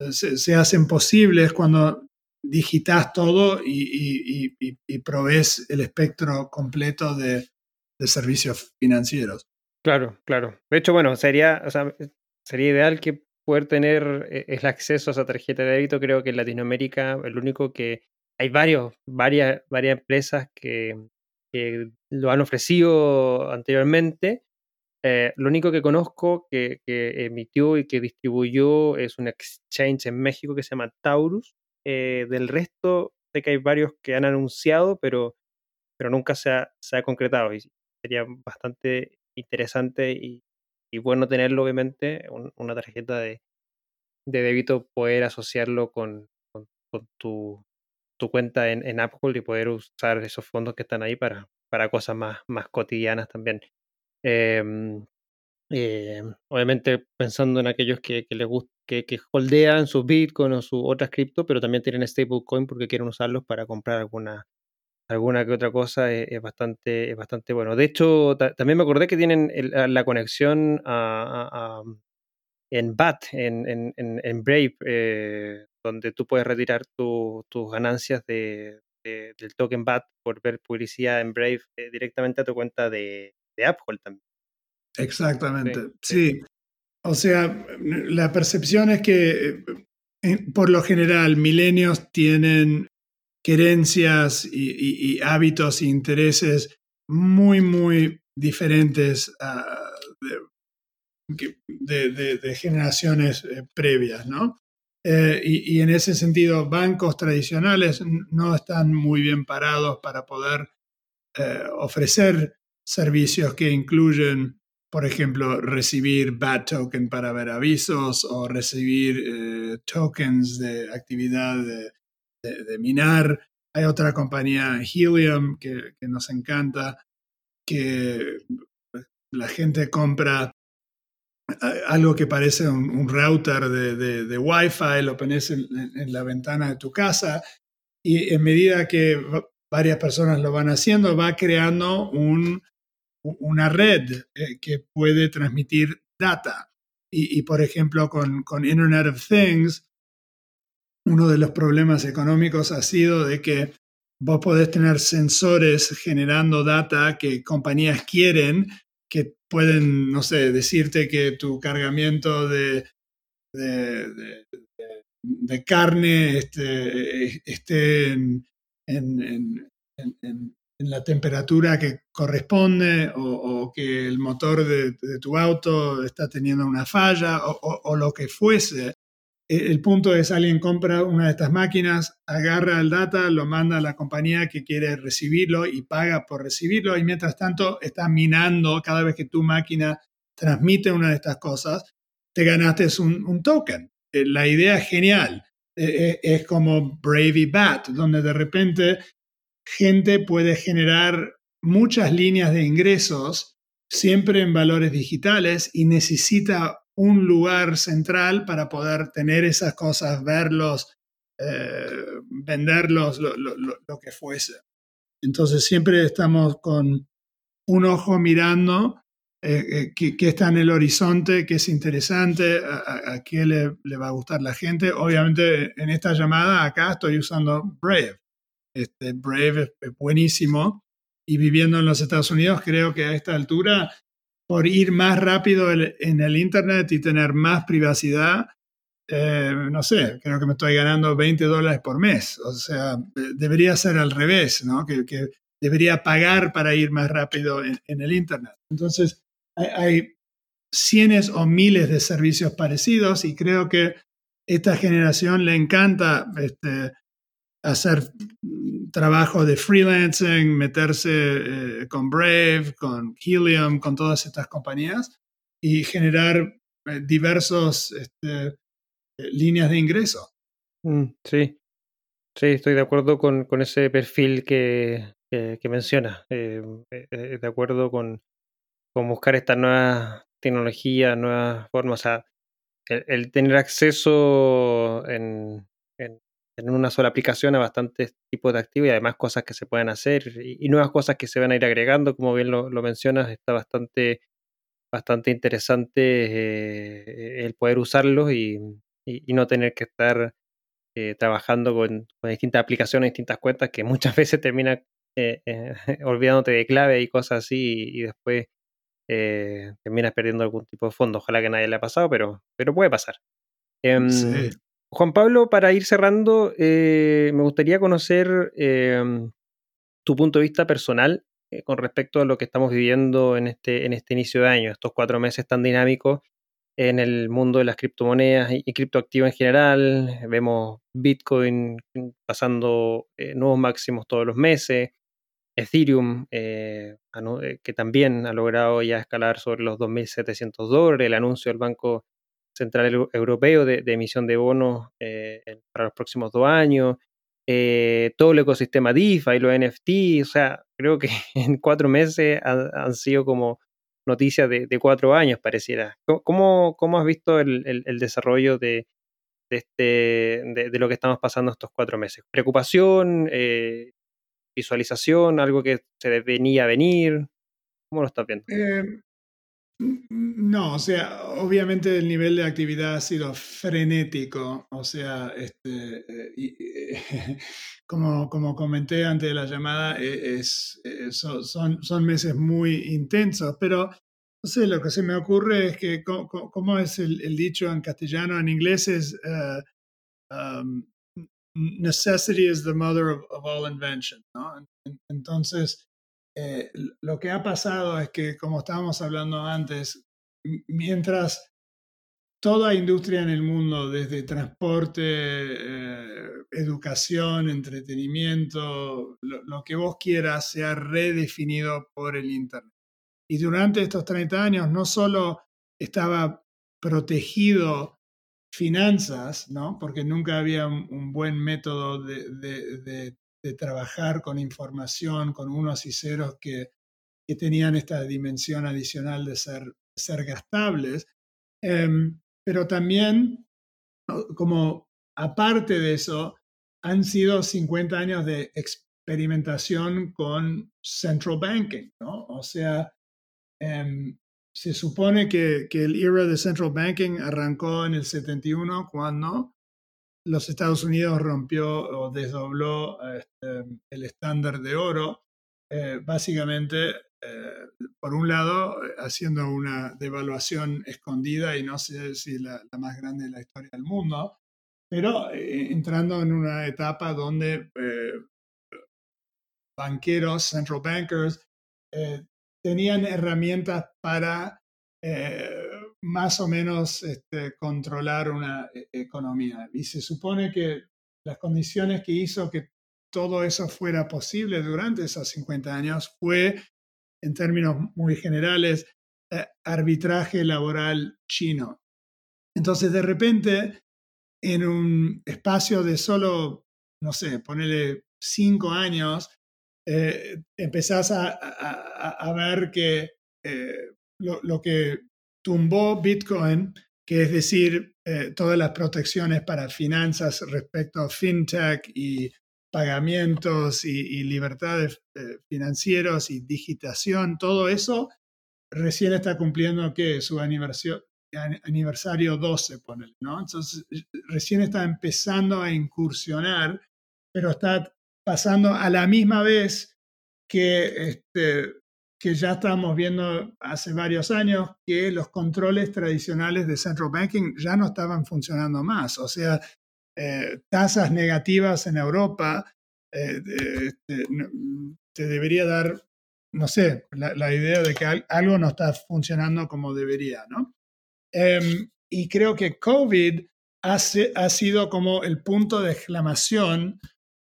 eh, se, hacen posibles cuando digitas todo y, y, provees el espectro completo de, servicios financieros. Claro, claro. De hecho, bueno, sería, sería ideal que poder tener eh, el acceso a esa tarjeta de débito. Creo que en Latinoamérica el único que hay varios, varias, varias empresas que, lo han ofrecido anteriormente. Eh, lo único que conozco que, emitió y que distribuyó es un exchange en México que se llama Taurus. Eh, del resto, sé que hay varios que han anunciado, pero, pero nunca se ha, se ha concretado. Y sería bastante interesante y, bueno tenerlo, obviamente, una tarjeta de, de, débito, poder asociarlo con, con, tu, tu, cuenta en, en, Apple y poder usar esos fondos que están ahí para, para cosas más, más cotidianas también. Em, eh, obviamente pensando en aquellos que, que les gusta, que, que, holdean sus Bitcoin o sus otras cripto, pero también tienen stablecoin porque quieren usarlos para comprar alguna, alguna que otra cosa es, bastante, es bastante bueno. De hecho, también me acordé que tienen la conexión a, en BAT, en, en, Brave, eh, donde tú puedes retirar tus ganancias de, del token BAT por ver publicidad en Brave eh, directamente a tu cuenta de, Apple también. Exactamente, sí. O sea, la percepción es que eh, por lo general milenios tienen querencias y, hábitos e intereses muy, muy diferentes de, generaciones eh, previas, ¿no? Eh, y, en ese sentido, bancos tradicionales no están muy bien parados para poder eh, ofrecer servicios que incluyen, por ejemplo, recibir bad token para ver avisos o recibir tokens de actividad de, minar. Hay otra compañía, Helium, que, nos encanta, que la gente compra algo que parece un, router de, de, Wi-Fi, lo pones en, la ventana de tu casa y en medida que varias personas lo van haciendo, va creando un, una red eh, que puede transmitir data. Y, por ejemplo, con, con Internet of Things, uno de los problemas económicos ha sido de que vos podés tener sensores generando data que compañías quieren, que pueden, no sé, decirte que tu cargamiento de, de, carne este, esté en, en, la temperatura que corresponde o, que el motor de, tu auto está teniendo una falla o lo que fuese. Eh, el punto es alguien compra una de estas máquinas, agarra el data, lo manda a la compañía que quiere recibirlo y paga por recibirlo y mientras tanto está minando cada vez que tu máquina transmite una de estas cosas, te ganaste un, token. Eh, la idea es genial. Eh, es como Bravey Bat, donde de repente gente puede generar muchas líneas de ingresos siempre en valores digitales y necesita un lugar central para poder tener esas cosas, verlos, eh, venderlos, lo, que fuese. Entonces siempre estamos con un ojo mirando eh, eh, qué, está en el horizonte, qué es interesante, a, qué le, le, va a gustar la gente. Obviamente en esta llamada acá estoy usando Brave. Este, Brave es buenísimo y viviendo en los Estados Unidos creo que a esta altura por ir más rápido en el Internet y tener más privacidad, eh, no sé, creo que me estoy ganando 20 dólares por mes. O sea, debería ser al revés, ¿no? Que, debería pagar para ir más rápido en, el Internet. Entonces, hay, cientos o miles de servicios parecidos y creo que esta generación le encanta este, hacer trabajo de freelancing, meterse eh, con Brave, con Helium, con todas estas compañías y generar eh, diversos este, eh, líneas de ingreso. Mm, sí, sí, estoy de acuerdo con, ese perfil que, que, mencionas. de acuerdo con, con buscar estas nuevas tecnologías, nuevas formas. O sea, el, tener acceso en una sola aplicación a bastantes tipos de activos y además cosas que se pueden hacer y, nuevas cosas que se van a ir agregando, como bien lo, mencionas, está bastante, bastante interesante eh, el poder usarlos y, no tener que estar eh, trabajando con, distintas aplicaciones, distintas cuentas que muchas veces terminan eh, olvidándote de clave y cosas así y, después terminas perdiendo algún tipo de fondo. Ojalá que nadie le haya pasado, pero, pero puede pasar. Em, Juan Pablo, para ir cerrando, eh, me gustaría conocer em, tu punto de vista personal eh, con respecto a lo que estamos viviendo en este, en este inicio de año, estos cuatro meses tan dinámicos en el mundo de las criptomonedas y, criptoactivos en general. Vemos Bitcoin pasando eh, nuevos máximos todos los meses. Ethereum, que también ha logrado ya escalar sobre los 2.700 dólares, el anuncio del Banco Central Europeo de, emisión de bonos eh, para los próximos dos años, eh, todo el ecosistema DeFi, los NFT, o sea, creo que en cuatro meses han, sido como noticias de, cuatro años, pareciera. ¿Cómo, cómo has visto el, desarrollo de, este, de, lo que estamos pasando estos cuatro meses? ¿Preocupación? Eh, ¿Visualización? ¿Algo que se venía a venir? ¿Cómo lo estás viendo? No, o sea, obviamente el nivel de actividad ha sido frenético, o sea, este, eh, como, como comenté antes de la llamada, e, es, eh, son, son meses muy intensos, pero no sé, lo que se me ocurre es que, ¿cómo es el, dicho en castellano? En inglés es eh, um, necessity is the mother of, of all invention, ¿no? Entonces, eh, lo que ha pasado es que, como estábamos hablando antes, mientras toda industria en el mundo, desde transporte, eh, educación, entretenimiento, lo, que vos quieras, se ha redefinido por el Internet. Y durante estos 30 años no solo estaba protegido finanzas, ¿no? porque nunca había un, buen método de, de, de trabajar con información, con unos y ceros que, que tenían esta dimensión adicional de ser, ser gastables. Em, pero también, como aparte de eso, han sido 50 años de experimentación con central banking, ¿no? O sea, em, se supone que, que, el era de central banking arrancó en el 71 cuando los Estados Unidos rompió o desdobló este, el estándar de oro, eh, básicamente, eh, por un lado, haciendo una devaluación escondida y no sé si la, más grande de la historia del mundo, pero eh, entrando en una etapa donde banqueros, central bankers, tenían herramientas para más o menos este, controlar una e, economía. Y se supone que las condiciones que hizo que todo eso fuera posible durante esos 50 años fue, en términos muy generales, arbitraje laboral chino. Entonces, de repente, en un espacio de solo, no sé, ponele cinco años, eh, empezás a, ver que eh, lo, que tumbó Bitcoin, que es decir, eh, todas las protecciones para finanzas respecto a fintech y pagamientos y, libertades eh, financieros y digitación, todo eso recién está cumpliendo que su aniversario, aniversario 12, ponele, ¿no? Entonces, recién está empezando a incursionar, pero está pasando a la misma vez que este, que ya estamos viendo hace varios años que los controles tradicionales de central banking ya no estaban funcionando más. O sea, eh, tasas negativas en Europa eh, te, debería dar no sé, la, idea de que algo no está funcionando como debería, ¿no? Em, y creo que COVID ha, ha, sido como el punto de exclamación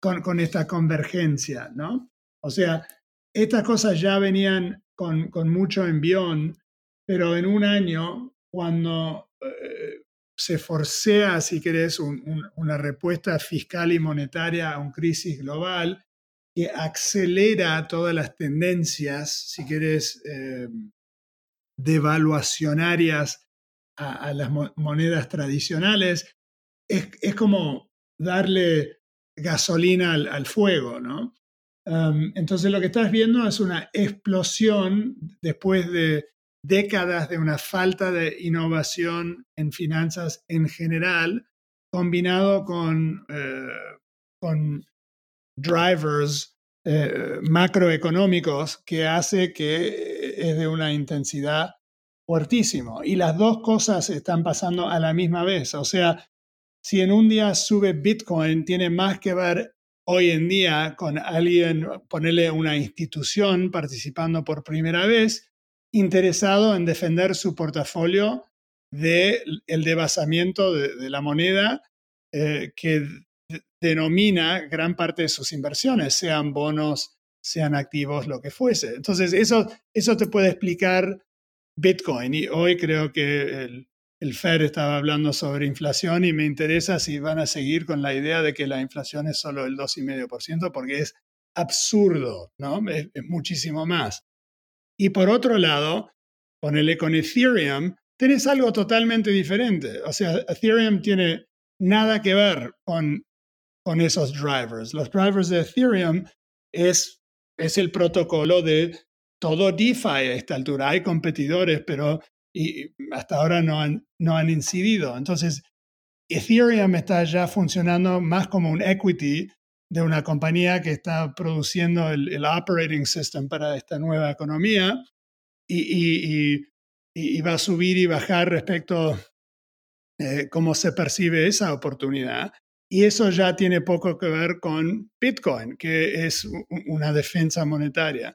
con, con, esta convergencia, ¿no? O sea, estas cosas ya venían con, mucho envión, pero en un año, cuando eh, se forcea, si querés, una respuesta fiscal y monetaria a una crisis global, que acelera todas las tendencias, si querés, eh, devaluacionarias a, las monedas tradicionales, es, como darle gasolina al, fuego, ¿no? Entonces lo que estás viendo es una explosión después de décadas de una falta de innovación en finanzas en general, combinado con, eh, con drivers eh, macroeconómicos que hace que es de una intensidad fuertísimo. Y las dos cosas están pasando a la misma vez. O sea, si en un día sube Bitcoin, tiene más que ver hoy en día con alguien, ponerle una institución participando por primera vez, interesado en defender su portafolio del el devasamiento de, la moneda eh, que denomina gran parte de sus inversiones, sean bonos, sean activos, lo que fuese. Entonces, eso, eso te puede explicar Bitcoin. Y hoy creo que el, el Fed estaba hablando sobre inflación y me interesa si van a seguir con la idea de que la inflación es solo el 2,5%, porque es absurdo, ¿no? Es, muchísimo más. Y por otro lado, ponele con Ethereum, tenés algo totalmente diferente. O sea, Ethereum tiene nada que ver con con esos drivers. Los drivers de Ethereum es, es el protocolo de todo DeFi a esta altura. Hay competidores, pero y hasta ahora no han, no han incidido. Entonces, Ethereum está ya funcionando más como un equity de una compañía que está produciendo el, operating system para esta nueva economía y, y, va a subir y bajar respecto eh, cómo se percibe esa oportunidad. Y eso ya tiene poco que ver con Bitcoin, que es una defensa monetaria.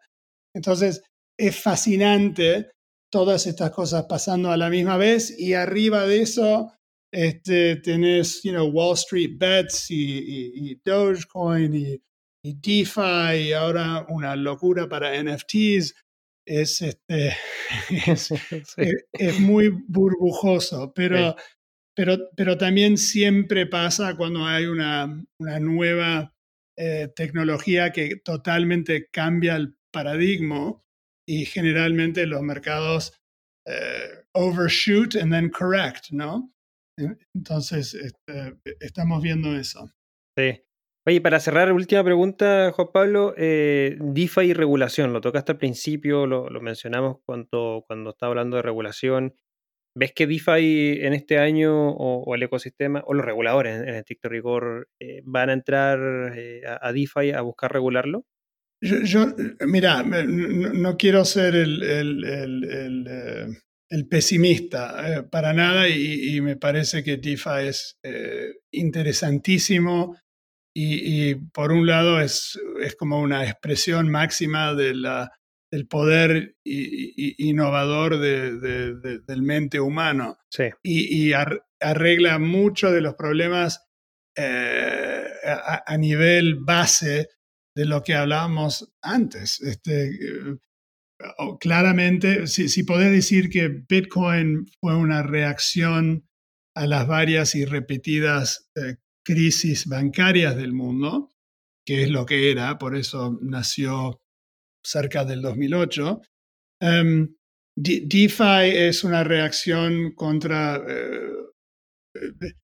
Entonces, es fascinante todas estas cosas pasando a la misma vez y arriba de eso este, tenés you know, Wall Street Bets y, Dogecoin y, DeFi y ahora una locura para NFTs. Es, este, es, muy burbujoso, pero pero, pero también siempre pasa cuando hay una, una nueva eh, tecnología que totalmente cambia el paradigma y generalmente los mercados eh, overshoot and then correct, ¿no? Entonces, este, estamos viendo eso. Sí. Oye, para cerrar, última pregunta, Juan Pablo. Eh, DeFi y regulación, lo tocaste al principio, lo, mencionamos cuando, cuando estaba hablando de regulación. ¿Ves que DeFi en este año o, el ecosistema o los reguladores en, el estricto rigor eh, van a entrar eh, a, DeFi a buscar regularlo? Yo, mira, no, quiero ser el, el, eh, pesimista para nada y, me parece que DeFi es interesantísimo y, y, por un lado es, es como una expresión máxima de la el poder innovador del mente humano. Y, arregla muchos de los problemas eh, a, nivel base de lo que hablábamos antes. Este, eh, claramente, si, si podés decir que Bitcoin fue una reacción a las varias y repetidas eh, crisis bancarias del mundo, que es lo que era, por eso nació cerca del 2008. Em, DeFi es una reacción contra eh,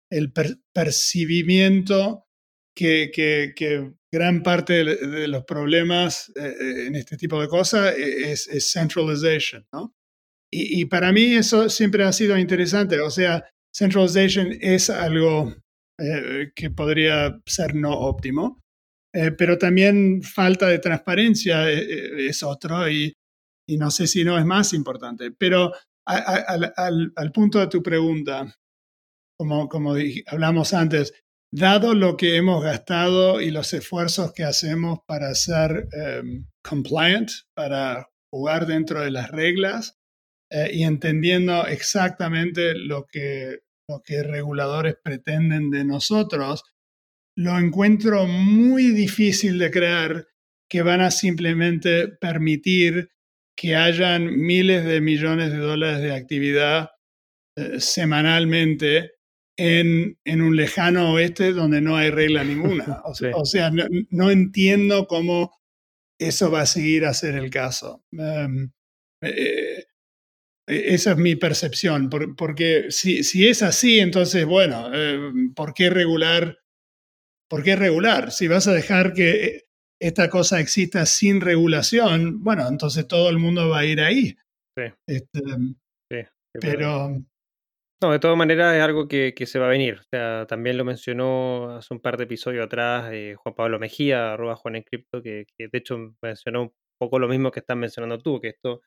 el percibimiento que, que, gran parte de, los problemas eh, en este tipo de cosas es, es centralization, ¿no? Y, para mí eso siempre ha sido interesante. O sea, centralization es algo eh, que podría ser no óptimo, eh, pero también falta de transparencia eh, eh, es otro y, y, no sé si no es más importante. Pero al, al, punto de tu pregunta, como, como hablamos antes, dado lo que hemos gastado y los esfuerzos que hacemos para hacer em, compliant, para jugar dentro de las reglas eh, y entendiendo exactamente lo que, lo reguladores pretenden de nosotros, lo encuentro muy difícil de creer que van a simplemente permitir que hayan miles de millones de dólares de actividad eh, semanalmente en, en, un lejano oeste donde no hay regla ninguna. O, sea, no, entiendo cómo eso va a seguir a ser el caso. Em, eh, esa es mi percepción, porque si, si, es así, entonces, bueno, em, ¿por qué regular? ¿Por qué regular? Si vas a dejar que esta cosa exista sin regulación, bueno, entonces todo el mundo va a ir ahí. Sí. Este, sí pero, no, de todas maneras es algo que, se va a venir. También lo mencionó hace un par de episodios atrás eh, Juan Pablo Mejía, arroba Juan en Cripto, que, de hecho mencionó un poco lo mismo que estás mencionando tú, que esto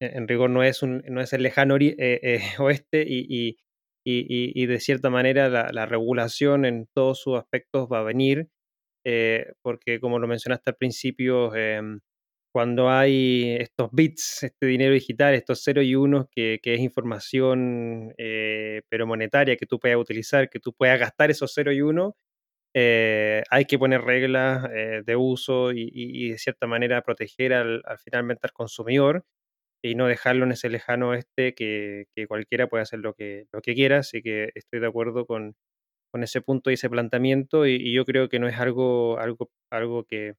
en rigor no es, un, no es el lejano eh, eh, oeste y, y, de cierta manera la, regulación en todos sus aspectos va a venir, porque como lo mencionaste al principio, em, cuando hay estos bits, este dinero digital, estos ceros y unos, que, es información eh, pero monetaria que tú puedas utilizar, que tú puedas gastar esos ceros y unos, eh, hay que poner reglas eh, de uso y, de cierta manera proteger al, finalmente al consumidor y no dejarlo en ese lejano este que, cualquiera puede hacer lo que, lo que quiera. Así que estoy de acuerdo con, ese punto y ese planteamiento y, y, yo creo que no es algo, algo, algo que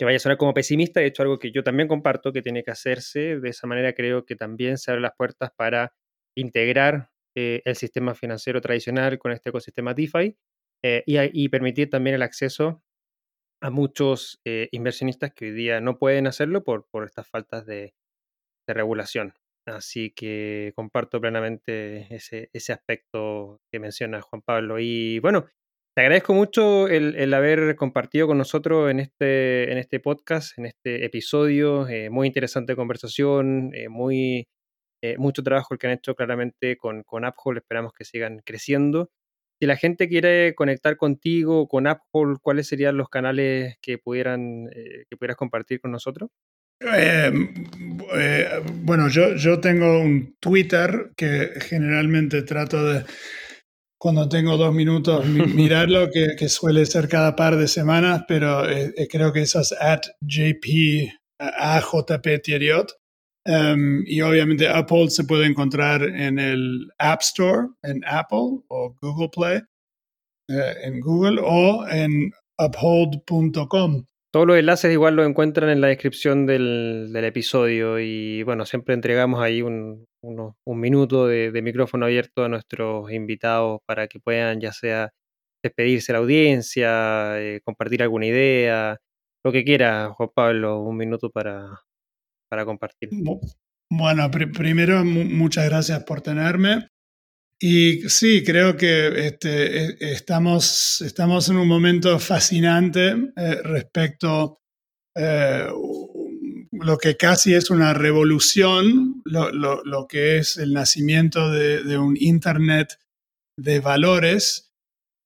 que vaya a sonar como pesimista, de hecho algo que yo también comparto que tiene que hacerse, de esa manera creo que también se abren las puertas para integrar eh, el sistema financiero tradicional con este ecosistema DeFi eh, y, permitir también el acceso a muchos eh, inversionistas que hoy día no pueden hacerlo por, por estas faltas de, de regulación. Así que comparto plenamente ese, ese aspecto que menciona Juan Pablo. Y bueno, te agradezco mucho el, haber compartido con nosotros en este, en este podcast, en este episodio. Eh, muy interesante conversación, eh, muy, eh, mucho trabajo el que han hecho claramente con, con. Esperamos que sigan creciendo. Si la gente quiere conectar contigo, con AppHole, ¿cuáles serían los canales que, pudieran, que pudieras compartir con nosotros? bueno, yo, yo tengo un Twitter que generalmente trato de cuando tengo dos minutos mirarlo, que, que, suele ser cada par de semanas, pero eh, eh, creo que eso es at JP, AJP Thierriot. Um, y obviamente Apple se puede encontrar en el App Store, en Apple o Google Play, eh, en Google o en uphold.com. Todos los enlaces igual los encuentran en la descripción del, episodio y bueno, siempre entregamos ahí un, minuto de, micrófono abierto a nuestros invitados para que puedan ya sea despedirse a la audiencia, eh, compartir alguna idea, lo que quiera, Juan Pablo, un minuto para, para compartir. Bueno, primero muchas gracias por tenerme. Y sí, creo que este, e, estamos, estamos en un momento fascinante eh, respecto eh, lo que casi es una revolución, lo, lo, que es el nacimiento de, un Internet de valores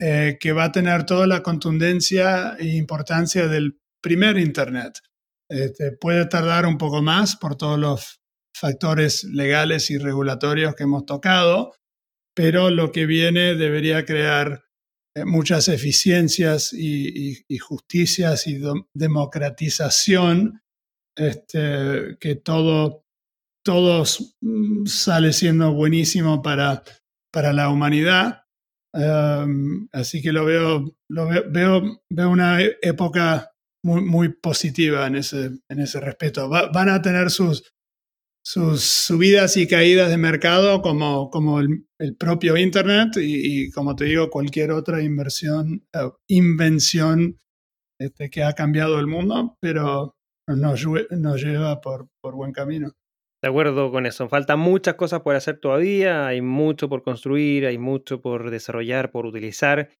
eh, que va a tener toda la contundencia e importancia del primer Internet. Este, puede tardar un poco más por todos los factores legales y regulatorios que hemos tocado, pero lo que viene debería crear eh, muchas eficiencias y, justicias y democratización, este, que todo, mm, sale siendo buenísimo para, para la humanidad. así que lo veo, lo veo, veo, una e-, época muy, muy positiva en ese, en ese respeto. van a tener sus, sus subidas y caídas de mercado como, como el, propio Internet y, como te digo, cualquier otra inversión, eh, invención este, que ha cambiado el mundo, pero nos, lleva por, buen camino. De acuerdo con eso. Faltan muchas cosas por hacer todavía, hay mucho por construir, hay mucho por desarrollar, por utilizar.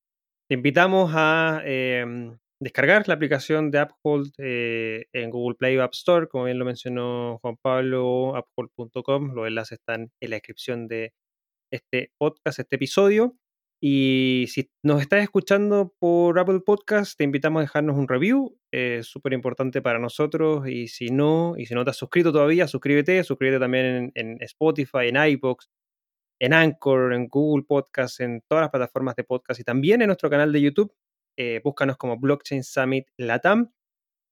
Te invitamos a em, descargar la aplicación de Uphold eh, en Google Play o App Store, como bien lo mencionó Juan Pablo, uphold.com. Los enlaces están en la descripción de este podcast, este episodio. Y si nos estás escuchando por Apple Podcast, te invitamos a dejarnos un review. Es súper importante para nosotros. Y si no, y si no te has suscrito todavía, suscríbete. Suscríbete también en, Spotify, en iBox, en Anchor, en Google Podcast, en todas las plataformas de podcast y también en nuestro canal de YouTube. Eh, búscanos como Blockchain Summit Latam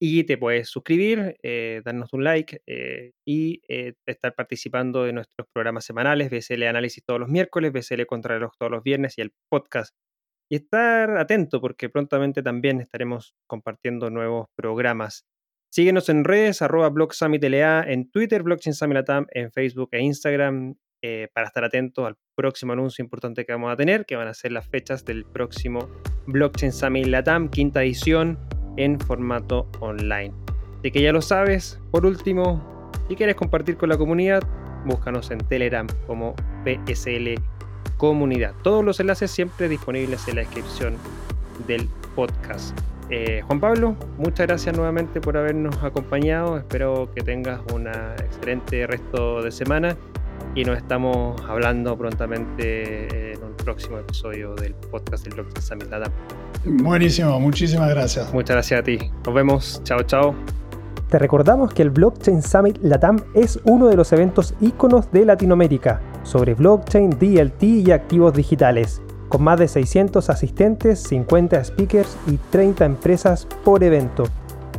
y te puedes suscribir, eh, darnos un like eh, y eh, estar participando de nuestros programas semanales, BSL Análisis todos los miércoles, BSL Contrarreloj todos los viernes y el podcast. Y estar atento porque prontamente también estaremos compartiendo nuevos programas. Síguenos en redes, arroba Blog en Twitter, Blockchain Summit Latam, en Facebook e Instagram, para estar atento al próximo anuncio importante que vamos a tener, que van a ser las fechas del próximo Blockchain Summit Latam, quinta edición en formato online. Así que ya lo sabes. Por último, si quieres compartir con la comunidad, búscanos en Telegram como PSL Comunidad. Todos los enlaces siempre disponibles en la descripción del podcast. Eh, Juan Pablo, muchas gracias nuevamente por habernos acompañado. Espero que tengas un excelente resto de semana y nos estamos hablando prontamente en un próximo episodio del podcast del Blockchain Summit. Buenísimo, muchísimas gracias. Muchas gracias a ti. Nos vemos. Chao, chao. Te recordamos que el Blockchain Summit Latam es uno de los eventos íconos de Latinoamérica sobre blockchain, DLT y activos digitales, con más de 600 asistentes, 50 speakers y 30 empresas por evento.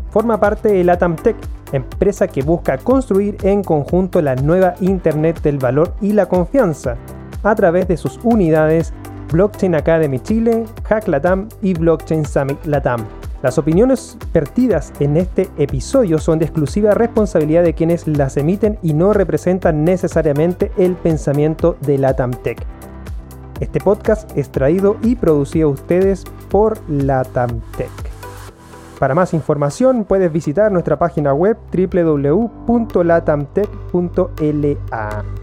Forma parte de Latam Tech, empresa que busca construir en conjunto la nueva Internet del valor y la confianza a través de sus unidades Blockchain Academy Chile, Hack Latam y Blockchain Summit Latam. Las opiniones vertidas en este episodio son de exclusiva responsabilidad de quienes las emiten y no representan necesariamente el pensamiento de Latam Tech. Este podcast es traído y producido a ustedes por Latam Tech. Para más información puedes visitar nuestra página web www.latamtech.la.